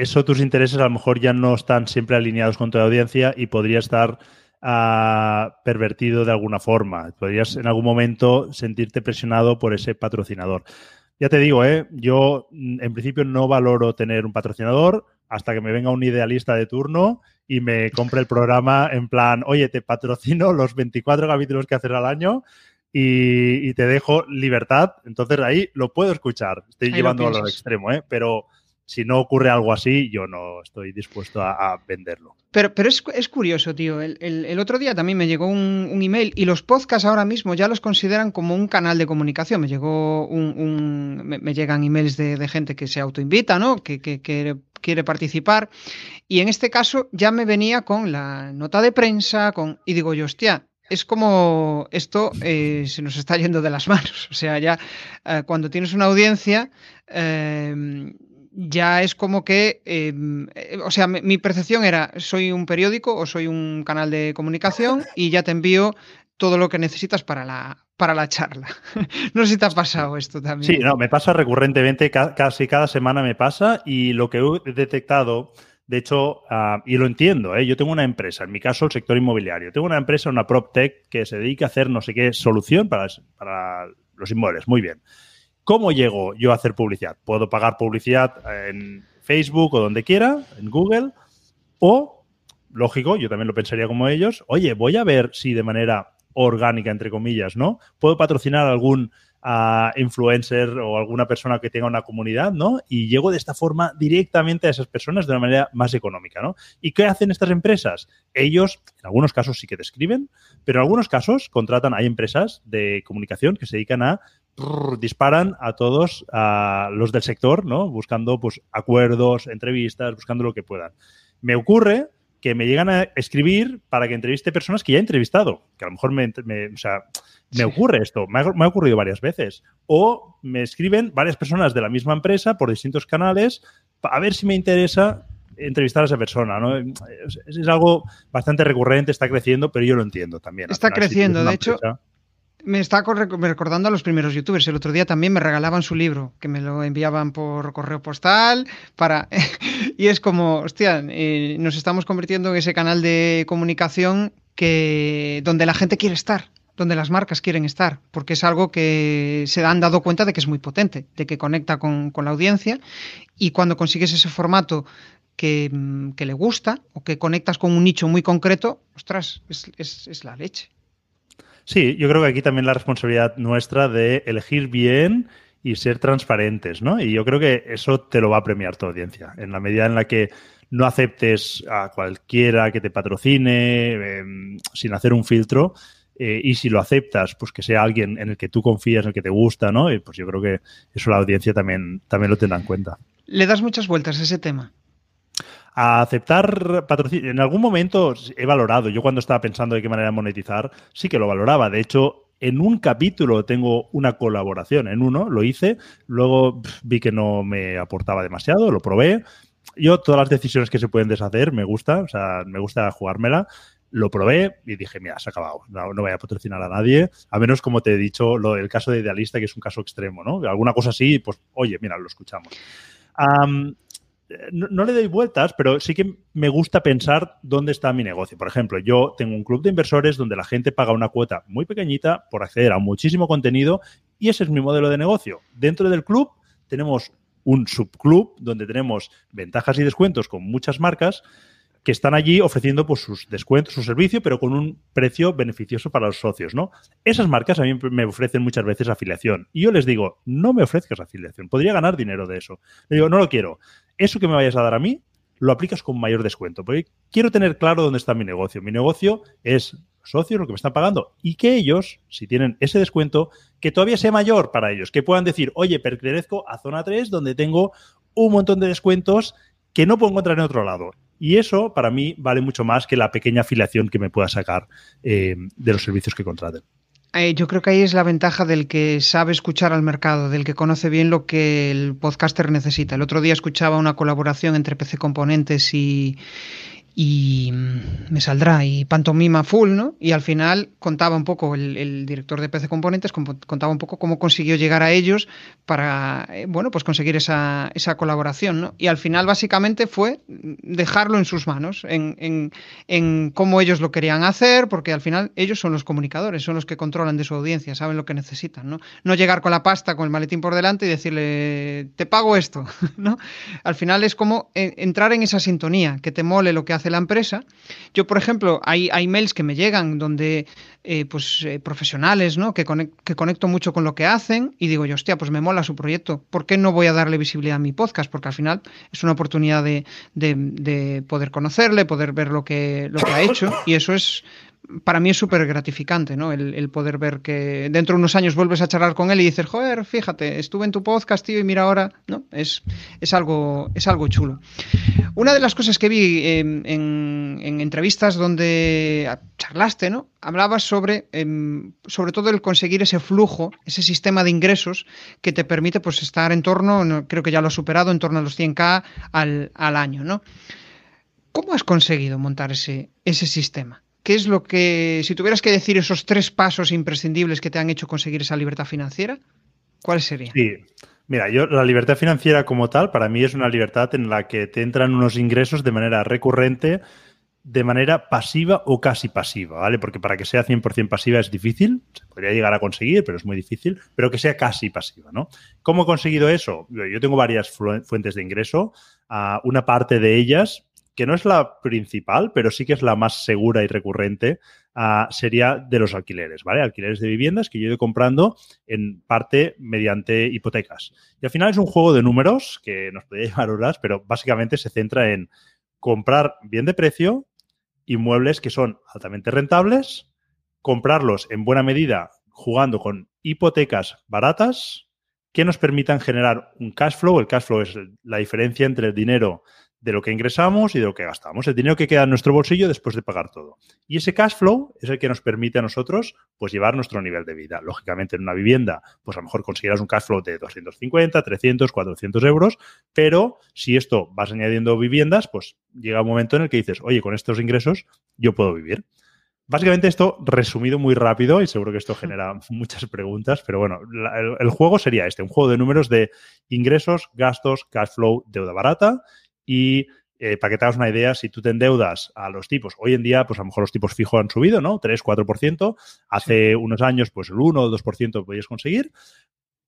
Speaker 1: Eso, tus intereses a lo mejor ya no están siempre alineados con tu audiencia y podría estar uh, pervertido de alguna forma. Podrías en algún momento sentirte presionado por ese patrocinador. Ya te digo, ¿eh? yo mm, en principio no valoro tener un patrocinador hasta que me venga un idealista de turno y me compre el programa en plan, oye, te patrocino los 24 capítulos que haces al año y, y, te dejo libertad. Entonces ahí lo puedo escuchar. Estoy ahí llevándolo al extremo, ¿eh? pero si no ocurre algo así, yo no estoy dispuesto a, venderlo.
Speaker 2: Pero, pero es, curioso, tío. El, otro día también me llegó un, email y los podcasts ahora mismo ya los consideran como un canal de comunicación. Me llegó un, me, llegan emails de, gente que se autoinvita, ¿no? Que, quiere participar. Y en este caso ya me venía con la nota de prensa, con y digo yo, hostia, es como esto eh, se nos está yendo de las manos. O sea, ya eh, cuando tienes una audiencia, eh, ya es como que, eh, o sea, mi percepción era, soy un periódico o soy un canal de comunicación y ya te envío todo lo que necesitas para la, para la charla. no sé si te ha pasado esto también.
Speaker 1: Sí, no, me pasa recurrentemente, casi cada semana me pasa y lo que he detectado, de hecho, ah, y lo entiendo, ¿eh? yo tengo una empresa, en mi caso el sector inmobiliario, tengo una empresa, una PropTech, que se dedica a hacer no sé qué solución para, para los inmuebles, muy bien. ¿Cómo llego yo a hacer publicidad? Puedo pagar publicidad en Facebook o donde quiera, en Google, o, lógico, yo también lo pensaría como ellos, oye, voy a ver si de manera orgánica, entre comillas, ¿no? Puedo patrocinar a algún influencer o alguna persona que tenga una comunidad, ¿no? Y llego de esta forma directamente a esas personas de una manera más económica, ¿no? ¿Y qué hacen estas empresas? Ellos, en algunos casos sí que te escriben, pero en algunos casos contratan, hay empresas de comunicación que se dedican a disparan a todos a los del sector, ¿no? Buscando pues acuerdos, entrevistas, buscando lo que puedan. Me ocurre que me llegan a escribir para que entreviste personas que ya he entrevistado, que a lo mejor me, o sea, me ocurre esto, me ha, ocurrido varias veces. O me escriben varias personas de la misma empresa por distintos canales a ver si me interesa entrevistar a esa persona, ¿no? Es, algo bastante recurrente, está creciendo, pero yo lo entiendo también.
Speaker 2: Está creciendo, de hecho, me está recordando a los primeros youtubers. El otro día también me regalaban su libro, que me lo enviaban por correo postal, para... y es como, hostia, eh, nos estamos convirtiendo en ese canal de comunicación que donde la gente quiere estar, donde las marcas quieren estar, porque es algo que se han dado cuenta de que es muy potente, de que conecta con, la audiencia y cuando consigues ese formato que, le gusta o que conectas con un nicho muy concreto, ostras, es la leche.
Speaker 1: Sí, yo creo que aquí también la responsabilidad nuestra de elegir bien y ser transparentes, ¿no? Y yo creo que eso te lo va a premiar tu audiencia. En la medida en la que no aceptes a cualquiera que te patrocine em, sin hacer un filtro, eh, y si lo aceptas, pues que sea alguien en el que tú confías, en el que te gusta, ¿no? Y pues yo creo que eso la audiencia también, también lo tendrá en cuenta.
Speaker 2: ¿Le das muchas vueltas a ese tema?
Speaker 1: A aceptar patrocinio. En algún momento he valorado, yo cuando estaba pensando de qué manera monetizar, sí que lo valoraba. De hecho, en un capítulo tengo una colaboración, en uno lo hice, luego vi que no me aportaba demasiado, lo probé. Yo todas las decisiones que se pueden deshacer me gusta, o sea, me gusta jugármela. Lo probé y dije, mira, se ha acabado, no, voy a patrocinar a nadie, a menos como te he dicho, lo, el caso de Idealista, que es un caso extremo, ¿no? Alguna cosa así, pues, oye, mira, lo escuchamos no, le doy vueltas, pero sí que me gusta pensar dónde está mi negocio. Por ejemplo, yo tengo un club de inversores donde la gente paga una cuota muy pequeñita por acceder a muchísimo contenido y ese es mi modelo de negocio. Dentro del club tenemos un subclub donde tenemos ventajas y descuentos con muchas marcas que están allí ofreciendo pues, sus descuentos, su servicio, pero con un precio beneficioso para los socios, ¿no? Esas marcas a mí me ofrecen muchas veces afiliación. Y yo les digo, no me ofrezcas afiliación, podría ganar dinero de eso. Le digo, no lo quiero. Eso que me vayas a dar a mí, lo aplicas con mayor descuento, porque quiero tener claro dónde está mi negocio. Mi negocio es socios, lo que me están pagando, y que ellos, si tienen ese descuento, que todavía sea mayor para ellos, que puedan decir, oye, pertenezco a zona 3, donde tengo un montón de descuentos que no puedo encontrar en otro lado. Y eso para mí vale mucho más que la pequeña afiliación que me pueda sacar eh, de los servicios que contraten.
Speaker 2: Eh, yo creo que ahí es la ventaja del que sabe escuchar al mercado, del que conoce bien lo que el podcaster necesita. El otro día escuchaba una colaboración entre PC Componentes y, y mm, me saldrá y pantomima full, ¿no? Y al final contaba un poco, el, director de PC Componentes contaba un poco cómo consiguió llegar a ellos para, eh, bueno, pues conseguir esa, esa colaboración, ¿no? Y al final básicamente fue dejarlo en sus manos, en, en, en, cómo ellos lo querían hacer, porque al final ellos son los comunicadores, son los que controlan de su audiencia, saben lo que necesitan, ¿no? No llegar con la pasta, con el maletín por delante y decirle, te pago esto, ¿no? Al final es como eh, entrar en esa sintonía, que te mole lo que hace la empresa. Yo, por ejemplo, hay, hay mails que me llegan donde eh, pues eh, profesionales, ¿no? Que, que conecto mucho con lo que hacen y digo yo, hostia, pues me mola su proyecto. ¿Por qué no voy a darle visibilidad a mi podcast? Porque al final es una oportunidad de, de, poder conocerle, poder ver lo que, lo que ha hecho y eso es para mí es súper gratificante, ¿no? El, poder ver que dentro de unos años vuelves a charlar con él y dices, joder, fíjate, estuve en tu podcast, tío, y mira ahora, ¿no? Es, es, algo, es algo chulo. Una de las cosas que vi en, entrevistas donde charlaste, ¿no? Hablabas sobre, em, sobre todo el conseguir ese flujo, ese sistema de ingresos que te permite, pues, estar en torno, creo que ya lo has superado, en torno a los 100k al, al año, ¿no? ¿Cómo has conseguido montar ese, ese sistema? ¿Qué es lo que, si tuvieras que decir esos tres pasos imprescindibles que te han hecho conseguir esa libertad financiera, cuáles serían?
Speaker 1: Sí, mira, yo la libertad financiera como tal, para mí es una libertad en la que te entran unos ingresos de manera recurrente, de manera pasiva o casi pasiva, ¿vale? Porque para que sea 100% pasiva es difícil, se podría llegar a conseguir, pero es muy difícil, pero que sea casi pasiva, ¿no? ¿Cómo he conseguido eso? Yo tengo varias fuentes de ingreso, ah, una parte de ellas que no es la principal, pero sí que es la más segura y recurrente, ah, sería de los alquileres, ¿vale? Alquileres de viviendas que yo he ido comprando en parte mediante hipotecas. Y al final es un juego de números que nos podría llevar horas, pero básicamente se centra en comprar bien de precio, inmuebles que son altamente rentables, comprarlos en buena medida jugando con hipotecas baratas que nos permitan generar un cash flow. El cash flow es la diferencia entre el dinero de lo que ingresamos y de lo que gastamos, el dinero que queda en nuestro bolsillo después de pagar todo. Y ese cash flow es el que nos permite a nosotros pues llevar nuestro nivel de vida. Lógicamente en una vivienda, pues a lo mejor conseguirás un cash flow de 250, 300, 400 euros, pero si esto vas añadiendo viviendas, pues llega un momento en el que dices, oye, con estos ingresos yo puedo vivir. Básicamente esto resumido muy rápido y seguro que esto genera muchas preguntas, pero bueno, el, el, juego sería este, un juego de números de ingresos, gastos, cash flow, deuda barata y eh, para que te hagas una idea, si tú te endeudas a los tipos, hoy en día, pues a lo mejor los tipos fijos han subido, ¿no? 3, 4%. Hace unos años, pues el 1 o 2% podías conseguir.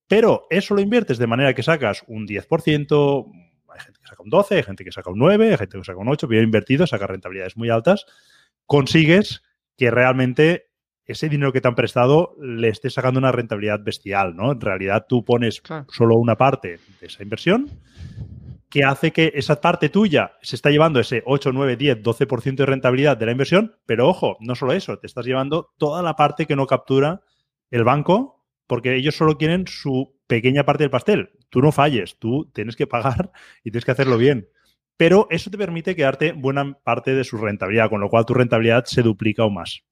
Speaker 1: Pero eso lo inviertes de manera que sacas un 10%, hay gente que saca un 12, hay gente que saca un 9, hay gente que saca un 8, bien invertido, saca rentabilidades muy altas. Consigues que realmente ese dinero que te han prestado le estés sacando una rentabilidad bestial, ¿no? En realidad tú pones solo una parte de esa inversión que hace que esa parte tuya se está llevando ese 8, 9, 10, 12% de rentabilidad de la inversión, pero ojo, no solo eso, te estás llevando toda la parte que no captura el banco porque ellos solo quieren su pequeña parte del pastel. Tú no falles, tú tienes que pagar y tienes que hacerlo bien. Pero eso te permite quedarte buena parte de su rentabilidad, con lo cual tu rentabilidad se duplica aún más.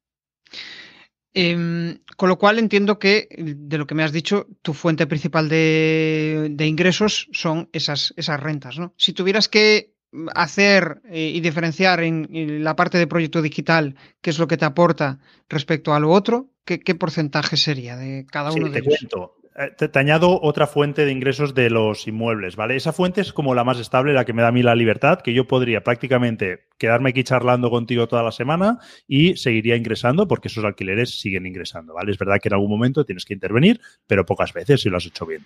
Speaker 2: Em, con lo cual entiendo que, de lo que me has dicho, tu fuente principal de, ingresos son esas, esas rentas. ¿no? Si tuvieras que hacer eh, y diferenciar en, la parte de proyecto digital qué es lo que te aporta respecto a lo otro, ¿qué, porcentaje sería de cada uno de ellos?
Speaker 1: Eh, te, añado otra fuente de ingresos de los inmuebles, ¿vale? Esa fuente es como la más estable, la que me da a mí la libertad, que yo podría prácticamente quedarme aquí charlando contigo toda la semana y seguiría ingresando porque esos alquileres siguen ingresando, ¿vale? Es verdad que en algún momento tienes que intervenir, pero pocas veces si lo has hecho bien,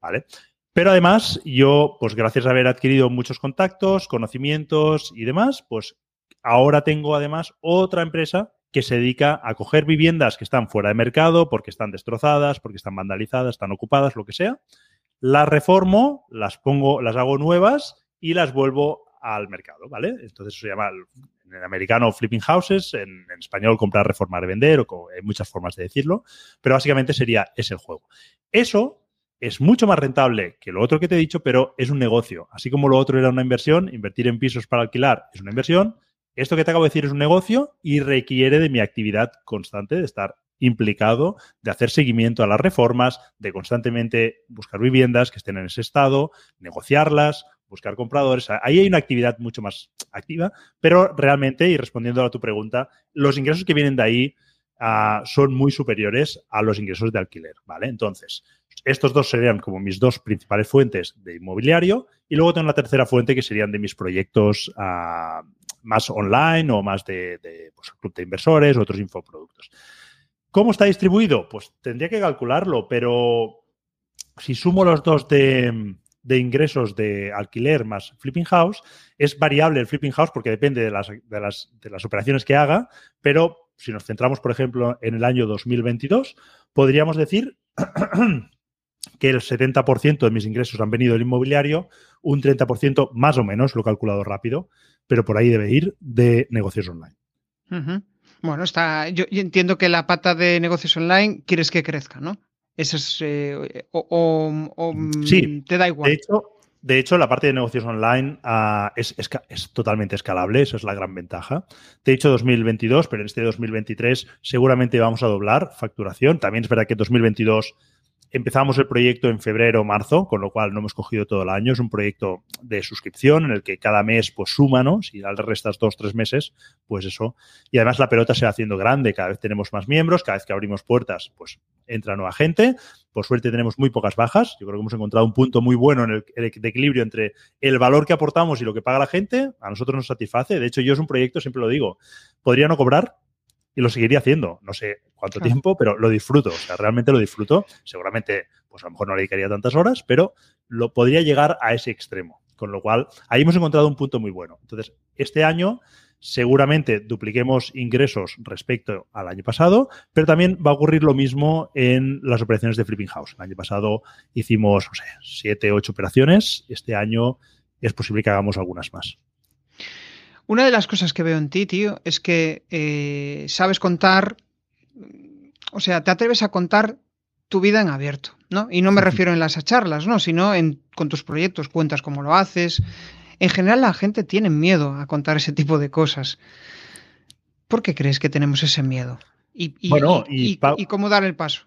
Speaker 1: ¿vale? Pero además, yo, pues gracias a haber adquirido muchos contactos, conocimientos y demás, pues ahora tengo además otra empresa que se dedica a coger viviendas que están fuera de mercado porque están destrozadas, porque están vandalizadas, están ocupadas, lo que sea. Las reformo, las pongo, las hago nuevas y las vuelvo al mercado, ¿vale? Entonces eso se llama en americano flipping houses, en, español comprar, reformar, vender, o hay muchas formas de decirlo, pero básicamente sería ese el juego. Eso es mucho más rentable que lo otro que te he dicho, pero es un negocio. Así como lo otro era una inversión, invertir en pisos para alquilar es una inversión, esto que te acabo de decir es un negocio y requiere de mi actividad constante, de estar implicado, de hacer seguimiento a las reformas, de constantemente buscar viviendas que estén en ese estado, negociarlas, buscar compradores. Ahí hay una actividad mucho más activa, pero realmente, y respondiendo a tu pregunta, los ingresos que vienen de ahí ah, son muy superiores a los ingresos de alquiler, ¿vale? Entonces, estos dos serían como mis dos principales fuentes de inmobiliario y luego tengo la tercera fuente que serían de mis proyectos uh, más online o más de, de pues, club de inversores, otros infoproductos. ¿Cómo está distribuido? Pues tendría que calcularlo, pero si sumo los dos de, ingresos de alquiler más flipping house, es variable el flipping house porque depende de las, de las, de las operaciones que haga, pero si nos centramos, por ejemplo, en el año 2022, podríamos decir que el 70% de mis ingresos han venido del inmobiliario, un 30% más o menos, lo he calculado rápido, pero por ahí debe ir de negocios online.
Speaker 2: Bueno, está. Yo, entiendo que la pata de negocios online quieres que crezca, ¿no? Eso es. Eh, o,
Speaker 1: sí,
Speaker 2: te da igual.
Speaker 1: De hecho, de hecho, la parte de negocios online ah, es, totalmente escalable, esa es la gran ventaja. Te he dicho 2022, pero en este 2023 seguramente vamos a doblar facturación. También es verdad que en 2022 Empezamos el proyecto en febrero o marzo, con lo cual no hemos cogido todo el año. Es un proyecto de suscripción en el que cada mes pues suma, ¿no? Si al restas dos, tres meses, pues eso. Y además la pelota se va haciendo grande, cada vez tenemos más miembros, cada vez que abrimos puertas, pues entra nueva gente. Por suerte tenemos muy pocas bajas. Yo creo que hemos encontrado un punto muy bueno en el, equilibrio entre el valor que aportamos y lo que paga la gente. A nosotros nos satisface. De hecho, yo es un proyecto, siempre lo digo, podría no cobrar, y lo seguiría haciendo. No sé cuánto tiempo, pero lo disfruto. O sea, realmente lo disfruto. Seguramente, pues a lo mejor no le dedicaría tantas horas, pero lo podría llegar a ese extremo. Con lo cual, ahí hemos encontrado un punto muy bueno. Entonces, este año seguramente dupliquemos ingresos respecto al año pasado, pero también va a ocurrir lo mismo en las operaciones de Flipping House. El año pasado hicimos, no sé, siete, ocho operaciones. Este año es posible que hagamos algunas más.
Speaker 2: Una de las cosas que veo en ti, tío, es que eh, sabes contar, o sea, te atreves a contar tu vida en abierto, ¿no? Y no me refiero en las charlas, ¿no? Sino en, con tus proyectos, cuentas cómo lo haces. En general la gente tiene miedo a contar ese tipo de cosas. ¿Por qué crees que tenemos ese miedo? Y,
Speaker 1: bueno,
Speaker 2: y, y, cómo dar el paso.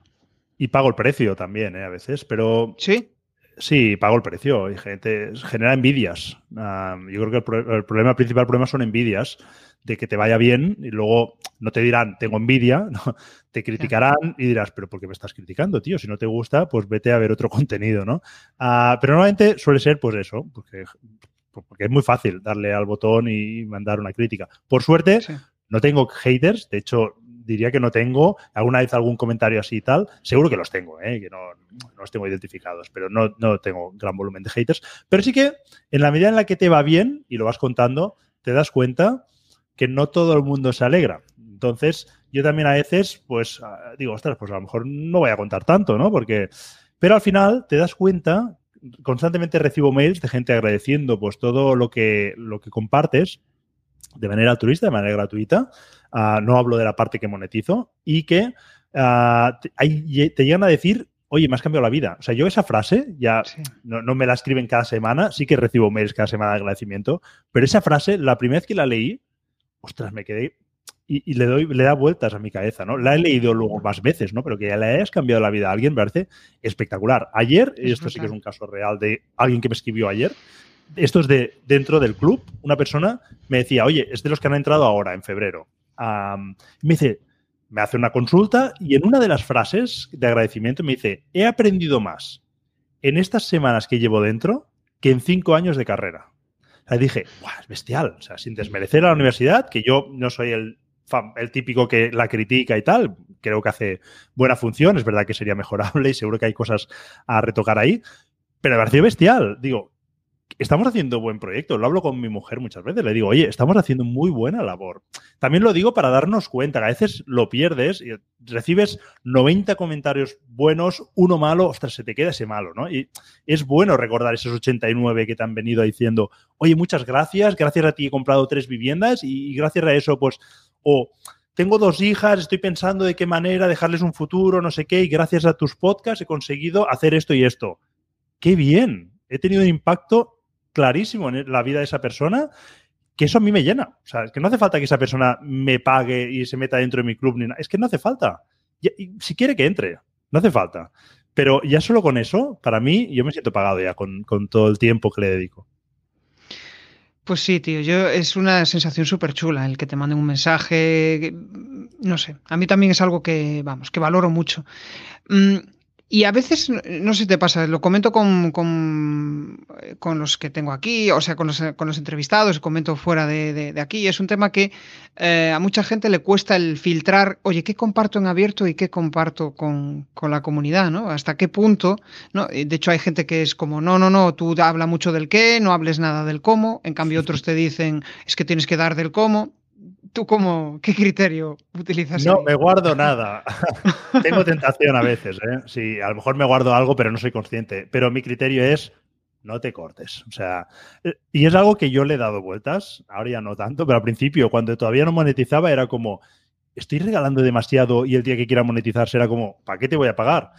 Speaker 1: Y pago el precio también, ¿eh? A veces, pero...
Speaker 2: Sí.
Speaker 1: Sí, pago el precio y gente, genera envidias. yo creo que el, problema principal el problema son envidias de que te vaya bien y luego no te dirán tengo envidia, te criticarán y dirás, pero ¿por qué me estás criticando, tío? Si no te gusta, pues vete a ver otro contenido, ¿no? Ah, pero normalmente suele ser pues eso, porque, porque es muy fácil darle al botón y mandar una crítica. Por suerte, no tengo haters, de hecho diría que no tengo. Alguna vez algún comentario así y tal, seguro que los tengo, ¿eh? que no, los tengo identificados, pero no, no tengo gran volumen de haters. Pero sí que en la medida en la que te va bien y lo vas contando, te das cuenta que no todo el mundo se alegra. Entonces, yo también a veces, pues, ah, digo, ostras, pues a lo mejor no voy a contar tanto, ¿no? Porque, pero al final te das cuenta, constantemente recibo mails de gente agradeciendo, pues, todo lo que, lo que compartes de manera altruista, de manera gratuita. Ah, no hablo de la parte que monetizo, y que ah, te, te, llegan a decir, oye, me has cambiado la vida. O sea, yo esa frase ya no, me la escriben cada semana, sí que recibo mails cada semana de agradecimiento, pero esa frase, la primera vez que la leí, ostras, me quedé y, le doy, le da vueltas a mi cabeza, ¿no? La he leído luego más veces, ¿no? Pero que ya le hayas cambiado la vida a alguien me parece espectacular. Ayer, y esto sí que es un caso real de alguien que me escribió ayer, esto es de dentro del club, una persona me decía, oye, es de los que han entrado ahora, en febrero me dice, me hace una consulta y en una de las frases de agradecimiento me dice, he aprendido más en estas semanas que llevo dentro que en cinco años de carrera. O sea, dije, es bestial. O sea, sin desmerecer a la universidad, que yo no soy el, el típico que la critica y tal, creo que hace buena función, es verdad que sería mejorable y seguro que hay cosas a retocar ahí, pero me pareció bestial. Digo, estamos haciendo buen proyecto. Lo hablo con mi mujer muchas veces. Le digo, oye, estamos haciendo muy buena labor. También lo digo para darnos cuenta, que a veces lo pierdes y recibes 90 comentarios buenos, uno malo, ostras, se te queda ese malo, ¿no? Y es bueno recordar esos 89 que te han venido diciendo, oye, muchas gracias, gracias a ti he comprado tres viviendas y gracias a eso, pues, o... tengo dos hijas, estoy pensando de qué manera dejarles un futuro, no sé qué, y gracias a tus podcasts he conseguido hacer esto y esto. ¡Qué bien! He tenido un impacto clarísimo en la vida de esa persona que eso a mí me llena. O sea, es que no hace falta que esa persona me pague y se meta dentro de mi club ni nada. Es que no hace falta. si quiere que entre, no hace falta. Pero ya solo con eso, para mí, yo me siento pagado ya con, con todo el tiempo que le dedico.
Speaker 2: Pues sí, tío, yo es una sensación súper chula el que te manden un mensaje, no sé, a mí también es algo que, vamos, que valoro mucho. Mm, y a veces, no sé te pasa, lo comento con, con, con, los que tengo aquí, o sea, con los, con los entrevistados, comento fuera de, de, aquí. Es un tema que eh, a mucha gente le cuesta el filtrar, oye, ¿qué comparto en abierto y qué comparto con, con, la comunidad? ¿no? ¿Hasta qué punto? ¿no? De hecho, hay gente que es como, no, no, no, tú habla mucho del qué, no hables nada del cómo. En cambio, otros te dicen, es que tienes que dar del cómo. ¿Tú cómo, qué criterio utilizas?
Speaker 1: No, me guardo nada. Tengo tentación a veces, ¿eh? Sí, a lo mejor me guardo algo, pero no soy consciente. Pero mi criterio es no te cortes. O sea, y es algo que yo le he dado vueltas, ahora ya no tanto, pero al principio, cuando todavía no monetizaba, era como, estoy regalando demasiado y el día que quiera monetizar será como, ¿para qué te voy a pagar?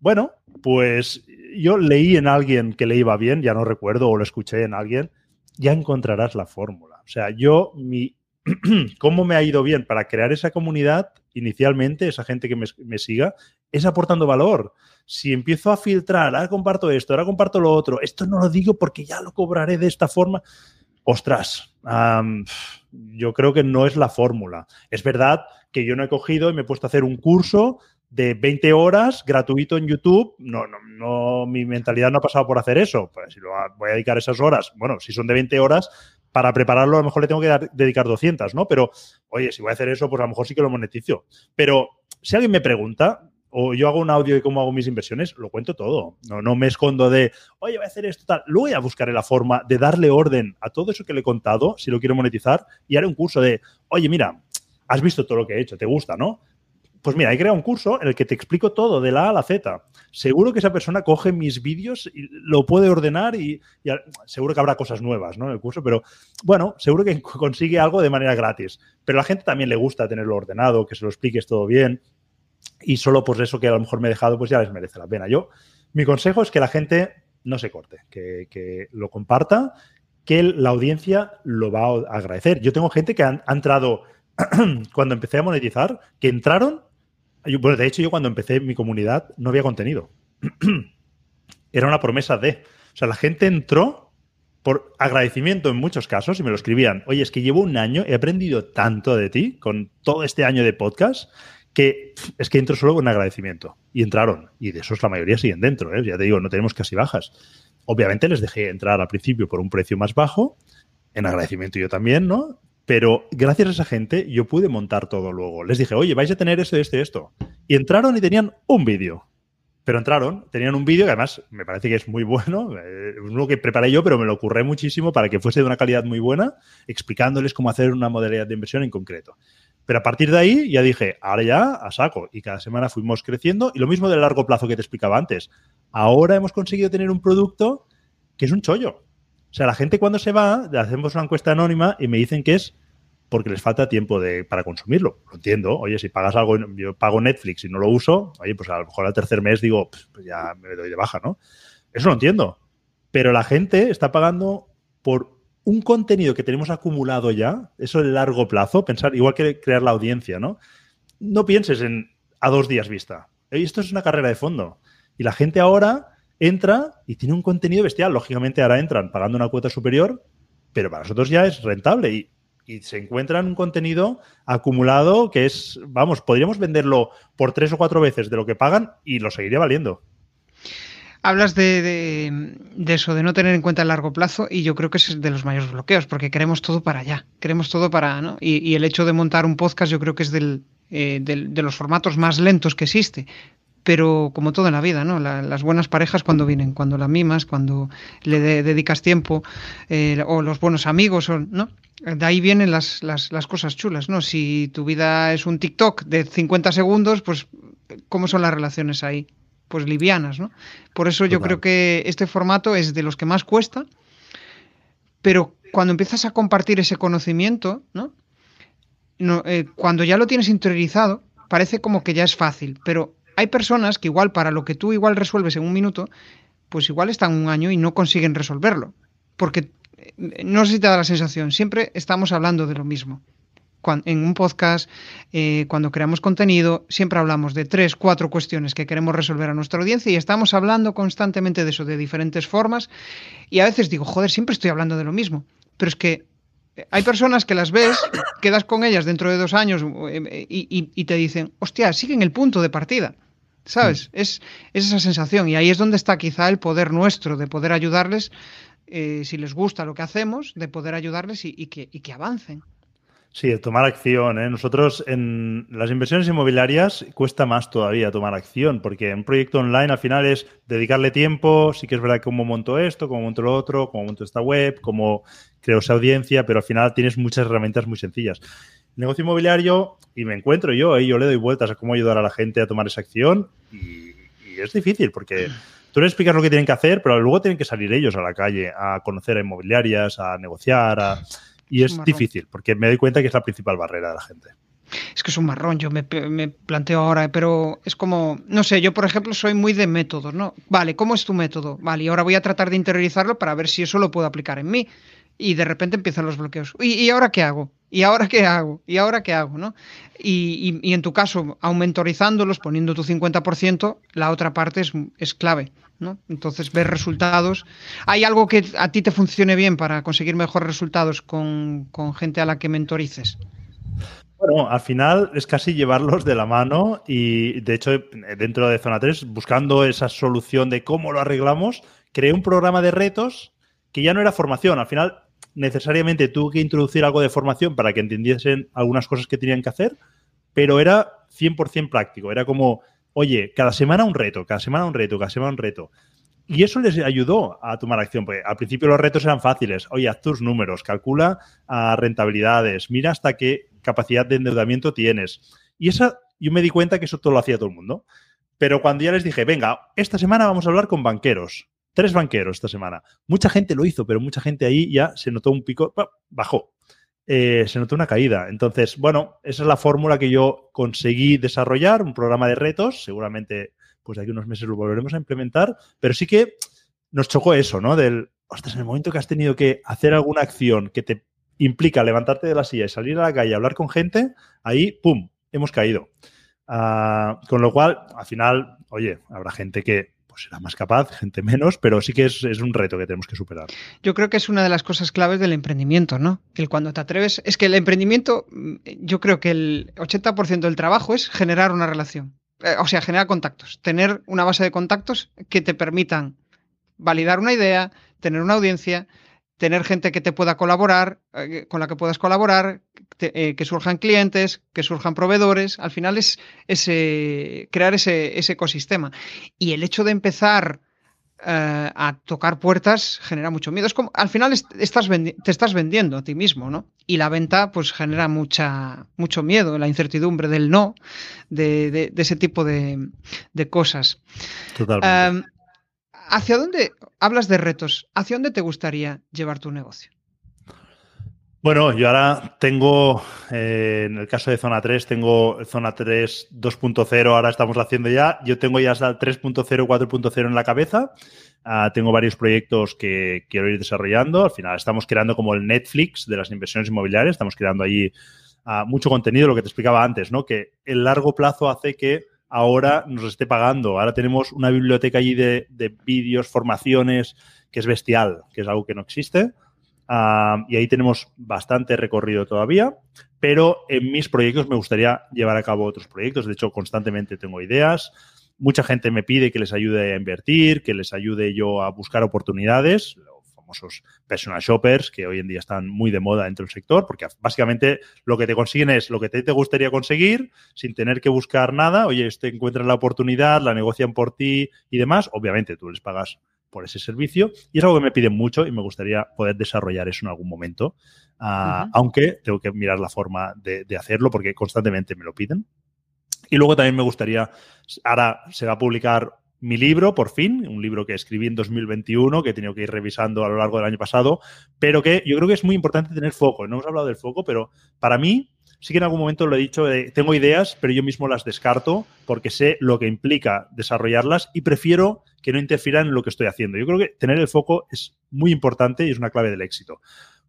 Speaker 1: Bueno, pues yo leí en alguien que le iba bien, ya no recuerdo, o lo escuché en alguien, ya encontrarás la fórmula. O sea, yo, mi, cómo me ha ido bien para crear esa comunidad inicialmente, esa gente que me, siga, es aportando valor. Si empiezo a filtrar, ahora comparto esto, ahora comparto lo otro, esto no lo digo porque ya lo cobraré de esta forma. Ostras, yo creo que no es la fórmula. Es verdad que yo no he cogido y me he puesto a hacer un curso de 20 horas gratuito en YouTube. No, no, no, mi mentalidad no ha pasado por hacer eso. Pues si lo voy a dedicar esas horas, bueno, si son de 20 horas, para prepararlo a lo mejor le tengo que dedicar 200, ¿no? Pero, oye, si voy a hacer eso, pues a lo mejor sí que lo monetizo. Pero si alguien me pregunta, o yo hago un audio de cómo hago mis inversiones, lo cuento todo. No, no me escondo de, oye, voy a hacer esto, tal. Luego voy a buscar la forma de darle orden a todo eso que le he contado, si lo quiero monetizar, y haré un curso de, oye, mira, has visto todo lo que he hecho, te gusta, ¿no? Pues mira, he creado un curso en el que te explico todo de la A a la Z. Seguro que esa persona coge mis vídeos y lo puede ordenar y, seguro que habrá cosas nuevas ¿no? en el curso, pero bueno, seguro que consigue algo de manera gratis. Pero a la gente también le gusta tenerlo ordenado, que se lo expliques todo bien y solo por eso que a lo mejor me he dejado, pues ya les merece la pena. Yo, mi consejo es que la gente no se corte, que, lo comparta, que la audiencia lo va a agradecer. Yo tengo gente que ha entrado cuando empecé a monetizar, que entraron bueno, de hecho, yo cuando empecé mi comunidad no había contenido. Era una promesa de. O sea, la gente entró por agradecimiento en muchos casos y me lo escribían. Oye, es que llevo un año, he aprendido tanto de ti con todo este año de podcast que es que entro solo con agradecimiento. Y entraron. Y de esos la mayoría siguen dentro. ¿eh? Ya te digo, no tenemos casi bajas. Obviamente les dejé entrar al principio por un precio más bajo. En agradecimiento yo también, ¿no? Pero gracias a esa gente yo pude montar todo luego. Les dije, oye, vais a tener esto, esto y esto. Y entraron y tenían un vídeo. Pero entraron, tenían un vídeo que además me parece que es muy bueno. Es uno que preparé yo, pero me lo ocurré muchísimo para que fuese de una calidad muy buena, explicándoles cómo hacer una modalidad de inversión en concreto. Pero a partir de ahí ya dije, ahora ya a saco. Y cada semana fuimos creciendo. Y lo mismo del largo plazo que te explicaba antes. Ahora hemos conseguido tener un producto que es un chollo. O sea, la gente cuando se va, hacemos una encuesta anónima y me dicen que es porque les falta tiempo de, para consumirlo. Lo entiendo. Oye, si pagas algo, yo pago Netflix y no lo uso, oye, pues a lo mejor al tercer mes digo, pues ya me doy de baja, ¿no? Eso lo entiendo. Pero la gente está pagando por un contenido que tenemos acumulado ya, eso de largo plazo, pensar, igual que crear la audiencia, ¿no? No pienses en a dos días vista. Esto es una carrera de fondo. Y la gente ahora entra y tiene un contenido bestial. Lógicamente ahora entran pagando una cuota superior, pero para nosotros ya es rentable y, se encuentran un contenido acumulado que es, vamos, podríamos venderlo por tres o cuatro veces de lo que pagan y lo seguiría valiendo.
Speaker 2: Hablas de, eso, de no tener en cuenta el largo plazo, y yo creo que es de los mayores bloqueos, porque queremos todo para allá, queremos todo para, ¿no? Y, el hecho de montar un podcast yo creo que es eh, del, de los formatos más lentos que existe, pero como todo en la vida, ¿no? las buenas parejas cuando vienen, cuando la mimas, cuando le dedicas tiempo, eh, o los buenos amigos, ¿no? De ahí vienen las, las, las, cosas chulas, ¿no? Si tu vida es un TikTok de 50 segundos, pues ¿cómo son las relaciones ahí? Pues livianas, ¿no? Por eso yo creo que este formato es de los que más cuesta, pero cuando empiezas a compartir ese conocimiento, ¿no? no eh, cuando ya lo tienes interiorizado, parece como que ya es fácil, pero hay personas que igual para lo que tú igual resuelves en un minuto, pues igual están un año y no consiguen resolverlo. Porque eh, no sé si te da la sensación, siempre estamos hablando de lo mismo. en un podcast, eh, cuando creamos contenido, siempre hablamos de tres, cuatro cuestiones que queremos resolver a nuestra audiencia y estamos hablando constantemente de eso, de diferentes formas. Y a veces digo, joder, siempre estoy hablando de lo mismo. Pero es que eh, hay personas que las ves, quedas con ellas dentro de dos años y, y te dicen, hostia, siguen el punto de partida. ¿Sabes? Mm. Es, esa sensación. Y ahí es donde está quizá el poder nuestro, de poder ayudarles, eh, si les gusta lo que hacemos, de poder ayudarles y, que, y que avancen.
Speaker 1: Sí, tomar acción. ¿eh? Nosotros en las inversiones inmobiliarias cuesta más todavía tomar acción, porque un proyecto online al final es dedicarle tiempo, sí que es verdad cómo monto esto, cómo monto lo otro, cómo monto esta web, cómo creo esa audiencia, pero al final tienes muchas herramientas muy sencillas negocio inmobiliario y me encuentro yo, y yo le doy vueltas a cómo ayudar a la gente a tomar esa acción y, es difícil porque tú les explicas lo que tienen que hacer, pero luego tienen que salir ellos a la calle a conocer a inmobiliarias, a negociar, y es difícil porque me doy cuenta que es la principal barrera de la gente.
Speaker 2: Es que es un marrón, yo me, me, planteo ahora, pero es como, no sé, yo por ejemplo soy muy de métodos, ¿no? Vale, ¿cómo es tu método? Vale, y ahora voy a tratar de interiorizarlo para ver si eso lo puedo aplicar en mí. Y de repente empiezan los bloqueos. ¿Y, y ahora qué hago? ¿Y ahora qué hago? ¿Y ahora qué hago? ¿no? Y, y, y en tu caso, aumentorizándolos, poniendo tu 50%, la otra parte es, es clave. ¿no? Entonces, ver resultados. ¿Hay algo que a ti te funcione bien para conseguir mejores resultados con, con gente a la que mentorices?
Speaker 1: Bueno, al final es casi llevarlos de la mano y de hecho dentro de Zona 3, buscando esa solución de cómo lo arreglamos, creé un programa de retos que ya no era formación, al final necesariamente tuve que introducir algo de formación para que entendiesen algunas cosas que tenían que hacer, pero era 100% práctico, era como, oye, cada semana un reto, cada semana un reto, cada semana un reto. Y eso les ayudó a tomar acción, porque al principio los retos eran fáciles. Oye, haz tus números, calcula uh, rentabilidades, mira hasta qué capacidad de endeudamiento tienes. Y esa, yo me di cuenta que eso todo lo hacía todo el mundo. Pero cuando ya les dije, venga, esta semana vamos a hablar con banqueros, tres banqueros esta semana. Mucha gente lo hizo, pero mucha gente ahí ya se notó un pico, bajó. Eh, se notó una caída. Entonces, bueno, esa es la fórmula que yo conseguí desarrollar, un programa de retos, seguramente pues de aquí unos meses lo volveremos a implementar, pero sí que nos chocó eso, ¿no? Del, ostras, en el momento que has tenido que hacer alguna acción que te implica levantarte de la silla y salir a la calle a hablar con gente, ahí, ¡pum!, hemos caído. Uh, con lo cual, al final, oye, habrá gente que pues será más capaz, gente menos, pero sí que es, es, un reto que tenemos que superar.
Speaker 2: Yo creo que es una de las cosas claves del emprendimiento, ¿no? El cuando te atreves, es que el emprendimiento, yo creo que el 80% del trabajo es generar una relación, eh, o sea, generar contactos, tener una base de contactos que te permitan validar una idea, tener una audiencia, tener gente que te pueda colaborar, eh, con la que puedas colaborar, te, eh, que surjan clientes, que surjan proveedores. Al final es ese, crear ese, ese ecosistema. Y el hecho de empezar eh, a tocar puertas genera mucho miedo. Es como, al final est estás te estás vendiendo a ti mismo, ¿no? Y la venta pues genera mucha, mucho miedo, la incertidumbre del no, de, de, de ese tipo de, de cosas.
Speaker 1: Totalmente.
Speaker 2: Um, ¿Hacia dónde hablas de retos? ¿Hacia dónde te gustaría llevar tu negocio?
Speaker 1: Bueno, yo ahora tengo, eh, en el caso de Zona 3, tengo Zona 3 2.0, ahora estamos haciendo ya. Yo tengo ya hasta el 3.0, 4.0 en la cabeza. Uh, tengo varios proyectos que quiero ir desarrollando. Al final estamos creando como el Netflix de las inversiones inmobiliarias. Estamos creando allí uh, mucho contenido, lo que te explicaba antes, ¿no? Que el largo plazo hace que ahora nos esté pagando. Ahora tenemos una biblioteca allí de, de vídeos, formaciones, que es bestial, que es algo que no existe. Uh, y ahí tenemos bastante recorrido todavía, pero en mis proyectos me gustaría llevar a cabo otros proyectos. De hecho, constantemente tengo ideas. Mucha gente me pide que les ayude a invertir, que les ayude yo a buscar oportunidades, famosos personal shoppers, que hoy en día están muy de moda dentro del sector, porque básicamente lo que te consiguen es lo que te, te gustaría conseguir sin tener que buscar nada. Oye, te encuentran la oportunidad, la negocian por ti y demás. Obviamente tú les pagas por ese servicio y es algo que me piden mucho y me gustaría poder desarrollar eso en algún momento, uh, uh -huh. aunque tengo que mirar la forma de, de, hacerlo porque constantemente me lo piden. Y luego también me gustaría, ahora se va a publicar mi libro, por fin, un libro que escribí en 2021, que he tenido que ir revisando a lo largo del año pasado, pero que yo creo que es muy importante tener foco. No hemos hablado del foco, pero para mí sí que en algún momento lo he dicho, eh, tengo ideas, pero yo mismo las descarto porque sé lo que implica desarrollarlas y prefiero que no interfieran en lo que estoy haciendo. Yo creo que tener el foco es muy importante y es una clave del éxito.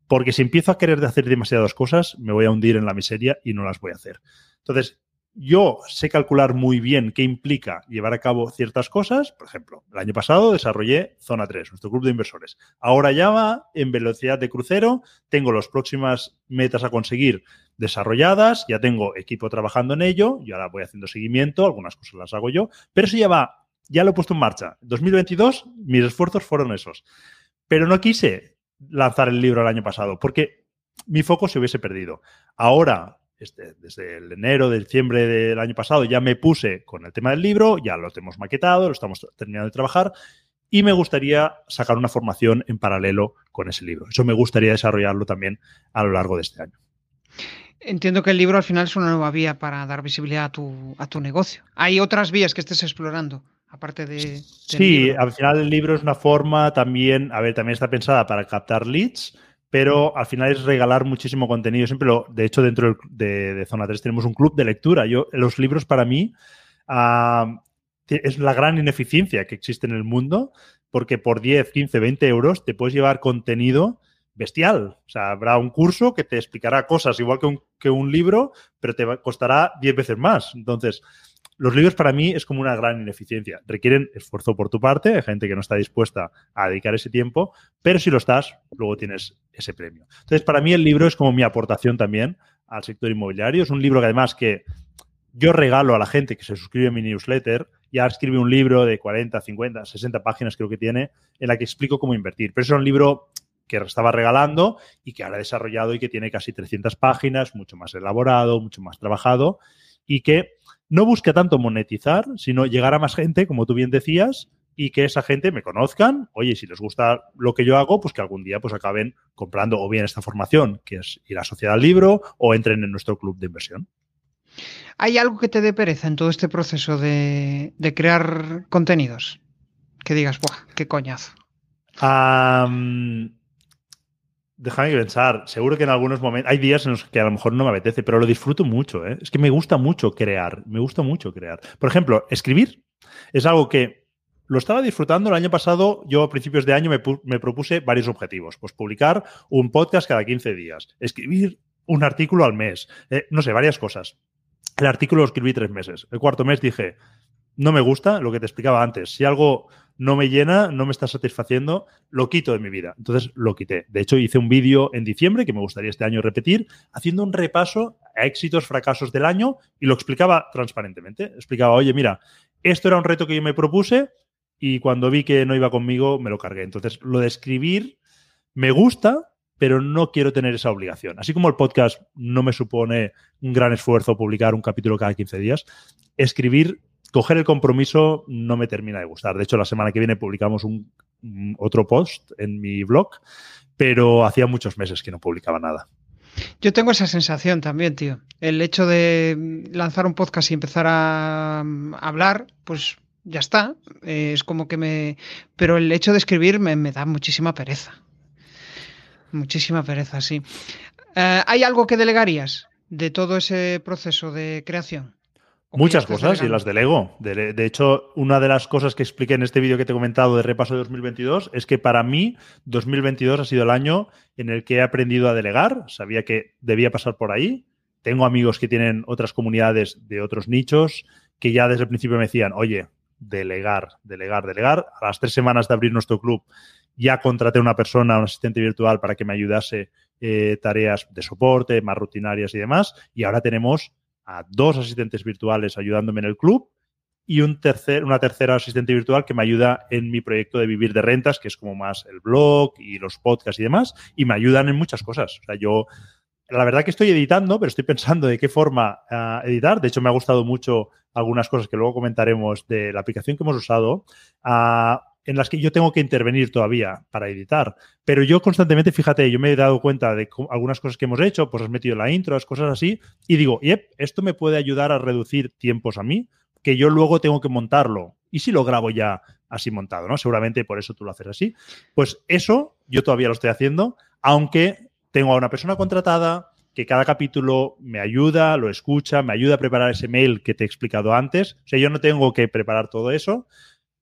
Speaker 1: Porque si empiezo a querer hacer demasiadas cosas, me voy a hundir en la miseria y no las voy a hacer. Entonces, yo sé calcular muy bien qué implica llevar a cabo ciertas cosas. Por ejemplo, el año pasado desarrollé Zona 3, nuestro club de inversores. Ahora ya va en velocidad de crucero. Tengo las próximas metas a conseguir desarrolladas. Ya tengo equipo trabajando en ello. Y ahora voy haciendo seguimiento. Algunas cosas las hago yo. Pero eso ya va, ya lo he puesto en marcha. 2022, mis esfuerzos fueron esos. Pero no quise lanzar el libro el año pasado porque mi foco se hubiese perdido. Ahora este, desde el enero, de diciembre del año pasado, ya me puse con el tema del libro, ya lo tenemos maquetado, lo estamos terminando de trabajar y me gustaría sacar una formación en paralelo con ese libro. Eso me gustaría desarrollarlo también a lo largo de este año.
Speaker 2: Entiendo que el libro al final es una nueva vía para dar visibilidad a tu, a tu negocio. ¿Hay otras vías que estés explorando? Aparte de.
Speaker 1: Sí, libro? al final el libro es una forma también, a ver, también está pensada para captar leads, pero al final es regalar muchísimo contenido. Siempre lo, de hecho, dentro de, Zona 3 tenemos un club de lectura. Yo, los libros para mí uh, es la gran ineficiencia que existe en el mundo, porque por 10, 15, 20 euros te puedes llevar contenido bestial. O sea, habrá un curso que te explicará cosas igual que un, que un libro, pero te costará 10 veces más. Entonces, los libros para mí es como una gran ineficiencia. Requieren esfuerzo por tu parte, hay gente que no está dispuesta a dedicar ese tiempo, pero si lo estás, luego tienes ese premio. Entonces, para mí el libro es como mi aportación también al sector inmobiliario. Es un libro que además que yo regalo a la gente que se suscribe a mi newsletter, ya escribe un libro de 40, 50, 60 páginas creo que tiene, en la que explico cómo invertir. Pero es un libro que estaba regalando y que ahora he desarrollado y que tiene casi 300 páginas, mucho más elaborado, mucho más trabajado y que no busca tanto monetizar, sino llegar a más gente, como tú bien decías, y que esa gente me conozcan. Oye, si les gusta lo que yo hago, pues que algún día pues acaben comprando o bien esta formación, que es ir asociar al libro, o entren en nuestro club de inversión.
Speaker 2: ¿Hay algo que te dé pereza en todo este proceso de, crear contenidos? Que digas, ¡buah, qué coñazo!
Speaker 1: Déjame pensar. Seguro que en algunos momentos. Hay días en los que a lo mejor no me apetece, pero lo disfruto mucho. ¿eh? Es que me gusta mucho crear. Me gusta mucho crear. Por ejemplo, escribir es algo que lo estaba disfrutando el año pasado. Yo a principios de año me, propuse varios objetivos. Pues publicar un podcast cada 15 días. Escribir un artículo al mes. Eh, no sé, varias cosas. El artículo lo escribí tres meses. El cuarto mes dije, no me gusta lo que te explicaba antes. Si algo no me llena, no me está satisfaciendo, lo quito de mi vida. Entonces lo quité. De hecho, hice un vídeo en diciembre que me gustaría este año repetir, haciendo un repaso a éxitos, fracasos del año y lo explicaba transparentemente. Explicaba, oye, mira, esto era un reto que yo me propuse y cuando vi que no iba conmigo, me lo cargué. Entonces, lo de escribir me gusta, pero no quiero tener esa obligación. Así como el podcast no me supone un gran esfuerzo publicar un capítulo cada 15 días, escribir coger el compromiso no me termina de gustar. De hecho, la semana que viene publicamos un, otro post en mi blog, pero hacía muchos meses que no publicaba nada.
Speaker 2: Yo tengo esa sensación también, tío. El hecho de lanzar un podcast y empezar a, hablar, pues ya está. es como que me. Pero el hecho de escribir me, da muchísima pereza. Muchísima pereza, sí. Eh, ¿Hay algo que delegarías de todo ese proceso de creación?
Speaker 1: Muchas cosas y las delego. De, de, hecho, una de las cosas que expliqué en este vídeo que te he comentado de repaso de 2022 es que para mí 2022 ha sido el año en el que he aprendido a delegar. Sabía que debía pasar por ahí. Tengo amigos que tienen otras comunidades de otros nichos que ya desde el principio me decían, oye, delegar, delegar, delegar. A las tres semanas de abrir nuestro club ya contraté a una persona, un asistente virtual para que me ayudase eh, tareas de soporte, más rutinarias y demás. Y ahora tenemos a dos asistentes virtuales ayudándome en el club y un tercer, una tercera asistente virtual que me ayuda en mi proyecto de vivir de rentas, que es como más el blog y los podcasts y demás, y me ayudan en muchas cosas. O sea, yo, la verdad que estoy editando, pero estoy pensando de qué forma ah, editar. De hecho, me ha gustado mucho algunas cosas que luego comentaremos de la aplicación que hemos usado. Uh, en las que yo tengo que intervenir todavía para editar. Pero yo constantemente, fíjate, yo me he dado cuenta de algunas cosas que hemos hecho, pues has metido la intro, cosas así, y digo, yep, esto me puede ayudar a reducir tiempos a mí, que yo luego tengo que montarlo. ¿Y si lo grabo ya así montado, no? Seguramente por eso tú lo haces así. Pues eso yo todavía lo estoy haciendo, aunque tengo a una persona contratada que cada capítulo me ayuda, lo escucha, me ayuda a preparar ese mail que te he explicado antes. O sea, yo no tengo que preparar todo eso,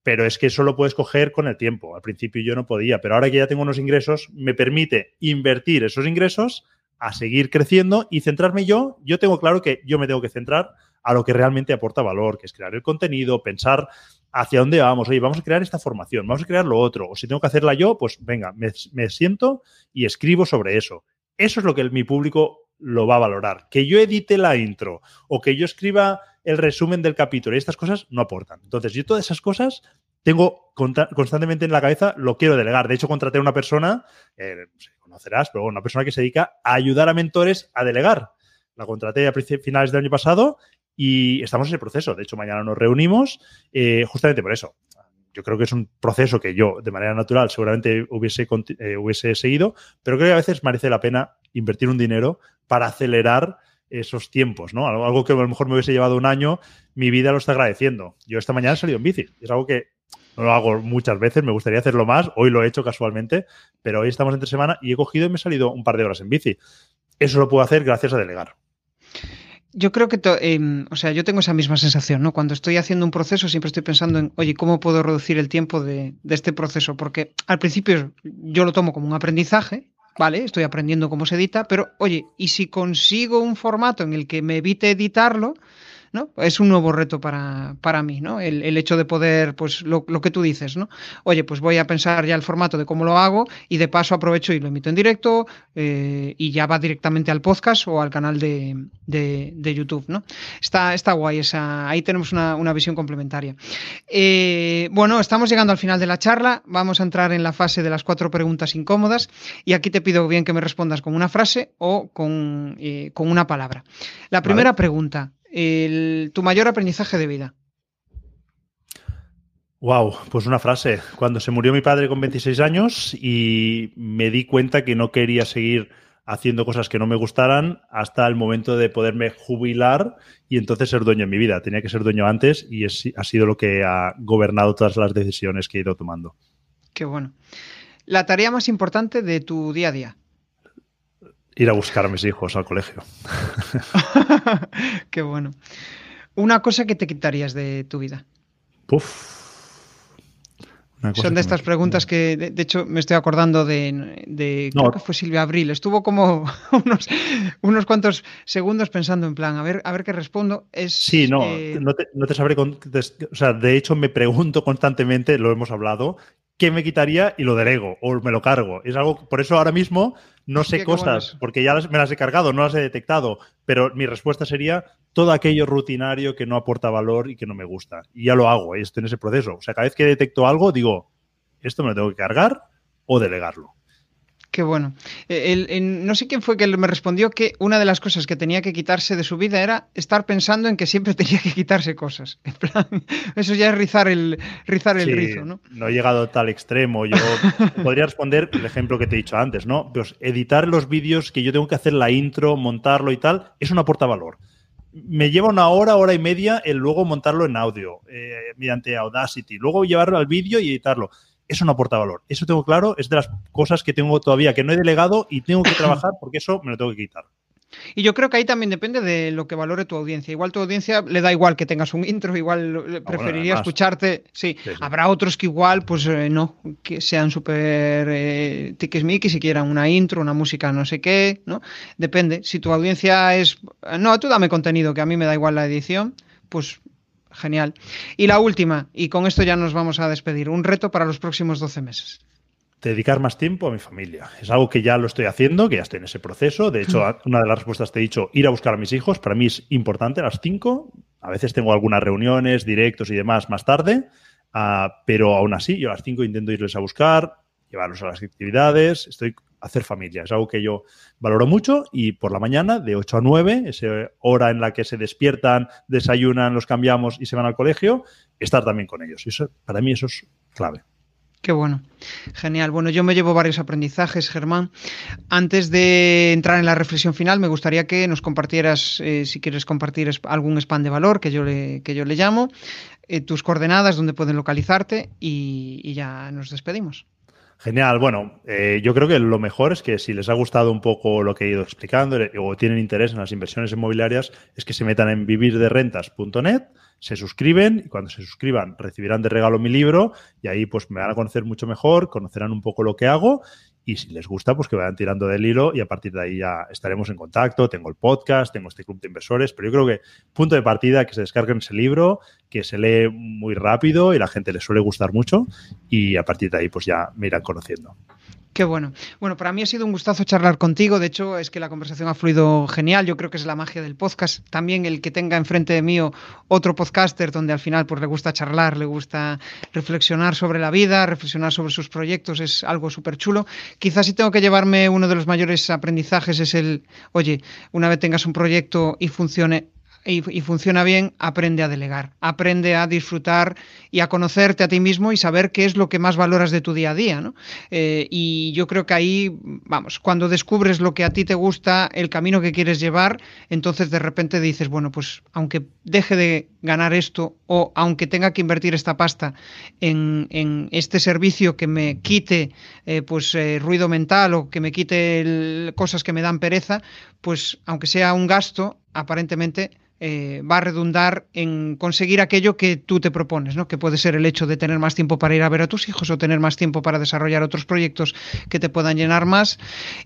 Speaker 1: pero es que eso lo puedes coger con el tiempo. Al principio yo no podía, pero ahora que ya tengo unos ingresos, me permite invertir esos ingresos a seguir creciendo y centrarme yo. Yo tengo claro que yo me tengo que centrar a lo que realmente aporta valor, que es crear el contenido, pensar hacia dónde vamos. Oye, vamos a crear esta formación, vamos a crear lo otro. O si tengo que hacerla yo, pues venga, me, me siento y escribo sobre eso. Eso es lo que mi público lo va a valorar. Que yo edite la intro o que yo escriba el resumen del capítulo y estas cosas no aportan. Entonces, yo todas esas cosas tengo constantemente en la cabeza, lo quiero delegar. De hecho, contraté a una persona, eh, conocerás, pero una persona que se dedica a ayudar a mentores a delegar. La contraté a finales del año pasado y estamos en el proceso. De hecho, mañana nos reunimos eh, justamente por eso. Yo creo que es un proceso que yo, de manera natural, seguramente hubiese, eh, hubiese seguido, pero creo que a veces merece la pena invertir un dinero para acelerar esos tiempos, ¿no? Algo, que a lo mejor me hubiese llevado un año, mi vida lo está agradeciendo. Yo esta mañana he salido en bici. Es algo que No lo hago muchas veces, me gustaría hacerlo más. Hoy lo he hecho casualmente, pero hoy estamos entre semana y he cogido y me he salido un par de horas en bici. Eso lo puedo hacer gracias a delegar.
Speaker 2: Yo creo que, eh, o sea, yo tengo esa misma sensación, ¿no? Cuando estoy haciendo un proceso siempre estoy pensando en, oye, ¿cómo puedo reducir el tiempo de, de este proceso? Porque al principio yo lo tomo como un aprendizaje, ¿vale? Estoy aprendiendo cómo se edita, pero oye, ¿y si consigo un formato en el que me evite editarlo? ¿No? Es un nuevo reto para, para mí, ¿no? El, el, hecho de poder, pues lo, lo, que tú dices, ¿no? Oye, pues voy a pensar ya el formato de cómo lo hago y de paso aprovecho y lo emito en directo eh, y ya va directamente al podcast o al canal de, de, de YouTube, ¿no? Está, está guay, esa, ahí tenemos una, una visión complementaria. Eh, bueno, estamos llegando al final de la charla, vamos a entrar en la fase de las cuatro preguntas incómodas y aquí te pido bien que me respondas con una frase o con, eh, con una palabra. La primera vale. pregunta, el, tu mayor aprendizaje de vida?
Speaker 1: Wow, pues una frase. Cuando se murió mi padre con 26 años y me di cuenta que no quería seguir haciendo cosas que no me gustaran hasta el momento de poderme jubilar y entonces ser dueño en mi vida. Tenía que ser dueño antes y es, ha sido lo que ha gobernado todas las decisiones que he ido tomando.
Speaker 2: Qué bueno. La tarea más importante de tu día a día.
Speaker 1: Ir a buscar a mis hijos al colegio.
Speaker 2: Qué bueno. Una cosa que te quitarías de tu vida.
Speaker 1: Puf.
Speaker 2: Son de estas me... preguntas que, de, de, hecho, me estoy acordando de, de no. creo que fue Silvia Abril. Estuvo como unos, unos cuantos segundos pensando en plan, a ver, a ver qué respondo. Es,
Speaker 1: sí, no, eh... no, te, no te sabré. O sea, de hecho, me pregunto constantemente, lo hemos hablado, qué me quitaría y lo delego o me lo cargo. Es algo, por eso ahora mismo no sé cosas, porque ya las, me las he cargado, no las he detectado, pero mi respuesta sería todo aquello rutinario que no aporta valor y que no me gusta. Y ya lo hago, estoy en ese proceso. O sea, cada vez que detecto algo, digo, esto me lo tengo que cargar o delegarlo.
Speaker 2: Qué bueno. Eh, el, el, no sé quién fue que me respondió que una de las cosas que tenía que quitarse de su vida era estar pensando en que siempre tenía que quitarse cosas. En plan, eso ya es rizar el, rizar el
Speaker 1: sí,
Speaker 2: rizo, ¿no?
Speaker 1: No he llegado a tal extremo. Yo podría responder el ejemplo que te he dicho antes, ¿no? Pues editar los vídeos que yo tengo que hacer la intro, montarlo y tal, eso no aporta valor. Me lleva una hora, hora y media el luego montarlo en audio eh, mediante Audacity, luego llevarlo al vídeo y editarlo eso no aporta valor. Eso tengo claro, es de las cosas que tengo todavía que no he delegado y tengo que trabajar porque eso me lo tengo que quitar.
Speaker 2: Y yo creo que ahí también depende de lo que valore tu audiencia. Igual tu audiencia le da igual que tengas un intro, igual preferiría ah, bueno, escucharte. Sí. sí, sí. habrá otros que igual, pues eh, no, que sean súper eh, tiquismiquis y quieran una intro, una música no sé qué, ¿no? Depende. Si tu audiencia es, no, tú dame contenido, que a mí me da igual la edición, pues Genial. Y la última, y con esto ya nos vamos a despedir, un reto para los próximos 12 meses.
Speaker 1: Dedicar más tiempo a mi familia. Es algo que ya lo estoy haciendo, que ya estoy en ese proceso. De hecho, una de las respuestas te he dicho, ir a buscar a mis hijos. Para mí es importante a las 5. A veces tengo algunas reuniones, directos y demás más tarde, uh, pero aún así yo a las 5 intento irles a buscar, llevarlos a las actividades. Estoy hacer familia. Es algo que yo valoro mucho y por la mañana, de 8 a 9, esa hora en la que se despiertan, desayunan, los cambiamos y se van al colegio, estar también con ellos. Y eso, para mí eso es clave.
Speaker 2: Qué bueno, genial. Bueno, yo me llevo varios aprendizajes, Germán. Antes de entrar en la reflexión final, me gustaría que nos compartieras, eh, si quieres compartir algún spam de valor que yo le, que yo le llamo, eh, tus coordenadas, donde pueden localizarte y, y ya nos despedimos.
Speaker 1: Genial. Bueno, eh, yo creo que lo mejor es que si les ha gustado un poco lo que he ido explicando eh, o tienen interés en las inversiones inmobiliarias, es que se metan en vivirderrentas.net, se suscriben y cuando se suscriban recibirán de regalo mi libro y ahí pues me van a conocer mucho mejor, conocerán un poco lo que hago y si les gusta, pues que vayan tirando del hilo y a partir de ahí ya estaremos en contacto. Tengo el podcast, tengo este club de inversores, pero yo creo que punto de partida que se descarguen ese libro, que se lee muy rápido y la gente le suele gustar mucho y a partir de ahí pues ya me irán conociendo.
Speaker 2: Qué bueno. Bueno, para mí ha sido un gustazo charlar contigo. De hecho, es que la conversación ha fluido genial. Yo creo que es la magia del podcast. También el que tenga enfrente de mí otro podcaster donde al final pues, le gusta charlar, le gusta reflexionar sobre la vida, reflexionar sobre sus proyectos, es algo súper chulo. Quizás si tengo que llevarme uno de los mayores aprendizajes es el, oye, una vez tengas un proyecto y funcione, y, funciona bien, aprende a delegar, aprende a disfrutar y a conocerte a ti mismo y saber qué es lo que más valoras de tu día a día. ¿no? Eh, y yo creo que ahí, vamos, cuando descubres lo que a ti te gusta, el camino que quieres llevar, entonces de repente dices, bueno, pues aunque deje de ganar esto o aunque tenga que invertir esta pasta en, este servicio que me quite eh, pues eh, ruido mental o que me quite cosas que me dan pereza, pues aunque sea un gasto, aparentemente eh, va a redundar en conseguir aquello que tú te propones, ¿no? que puede ser el hecho de tener más tiempo para ir a ver a tus hijos o tener más tiempo para desarrollar otros proyectos que te puedan llenar más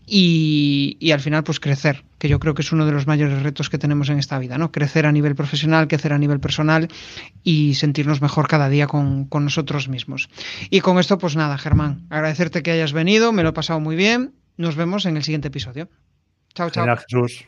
Speaker 2: y, al final pues crecer, que yo creo que es uno de los mayores retos que tenemos en esta vida, ¿no? crecer a nivel profesional, crecer a nivel personal y sentirnos mejor cada día con, nosotros mismos. Y con esto pues nada, Germán, agradecerte que hayas venido, me lo he pasado muy bien, nos vemos en el siguiente episodio. Chao, chao.
Speaker 1: Jesús.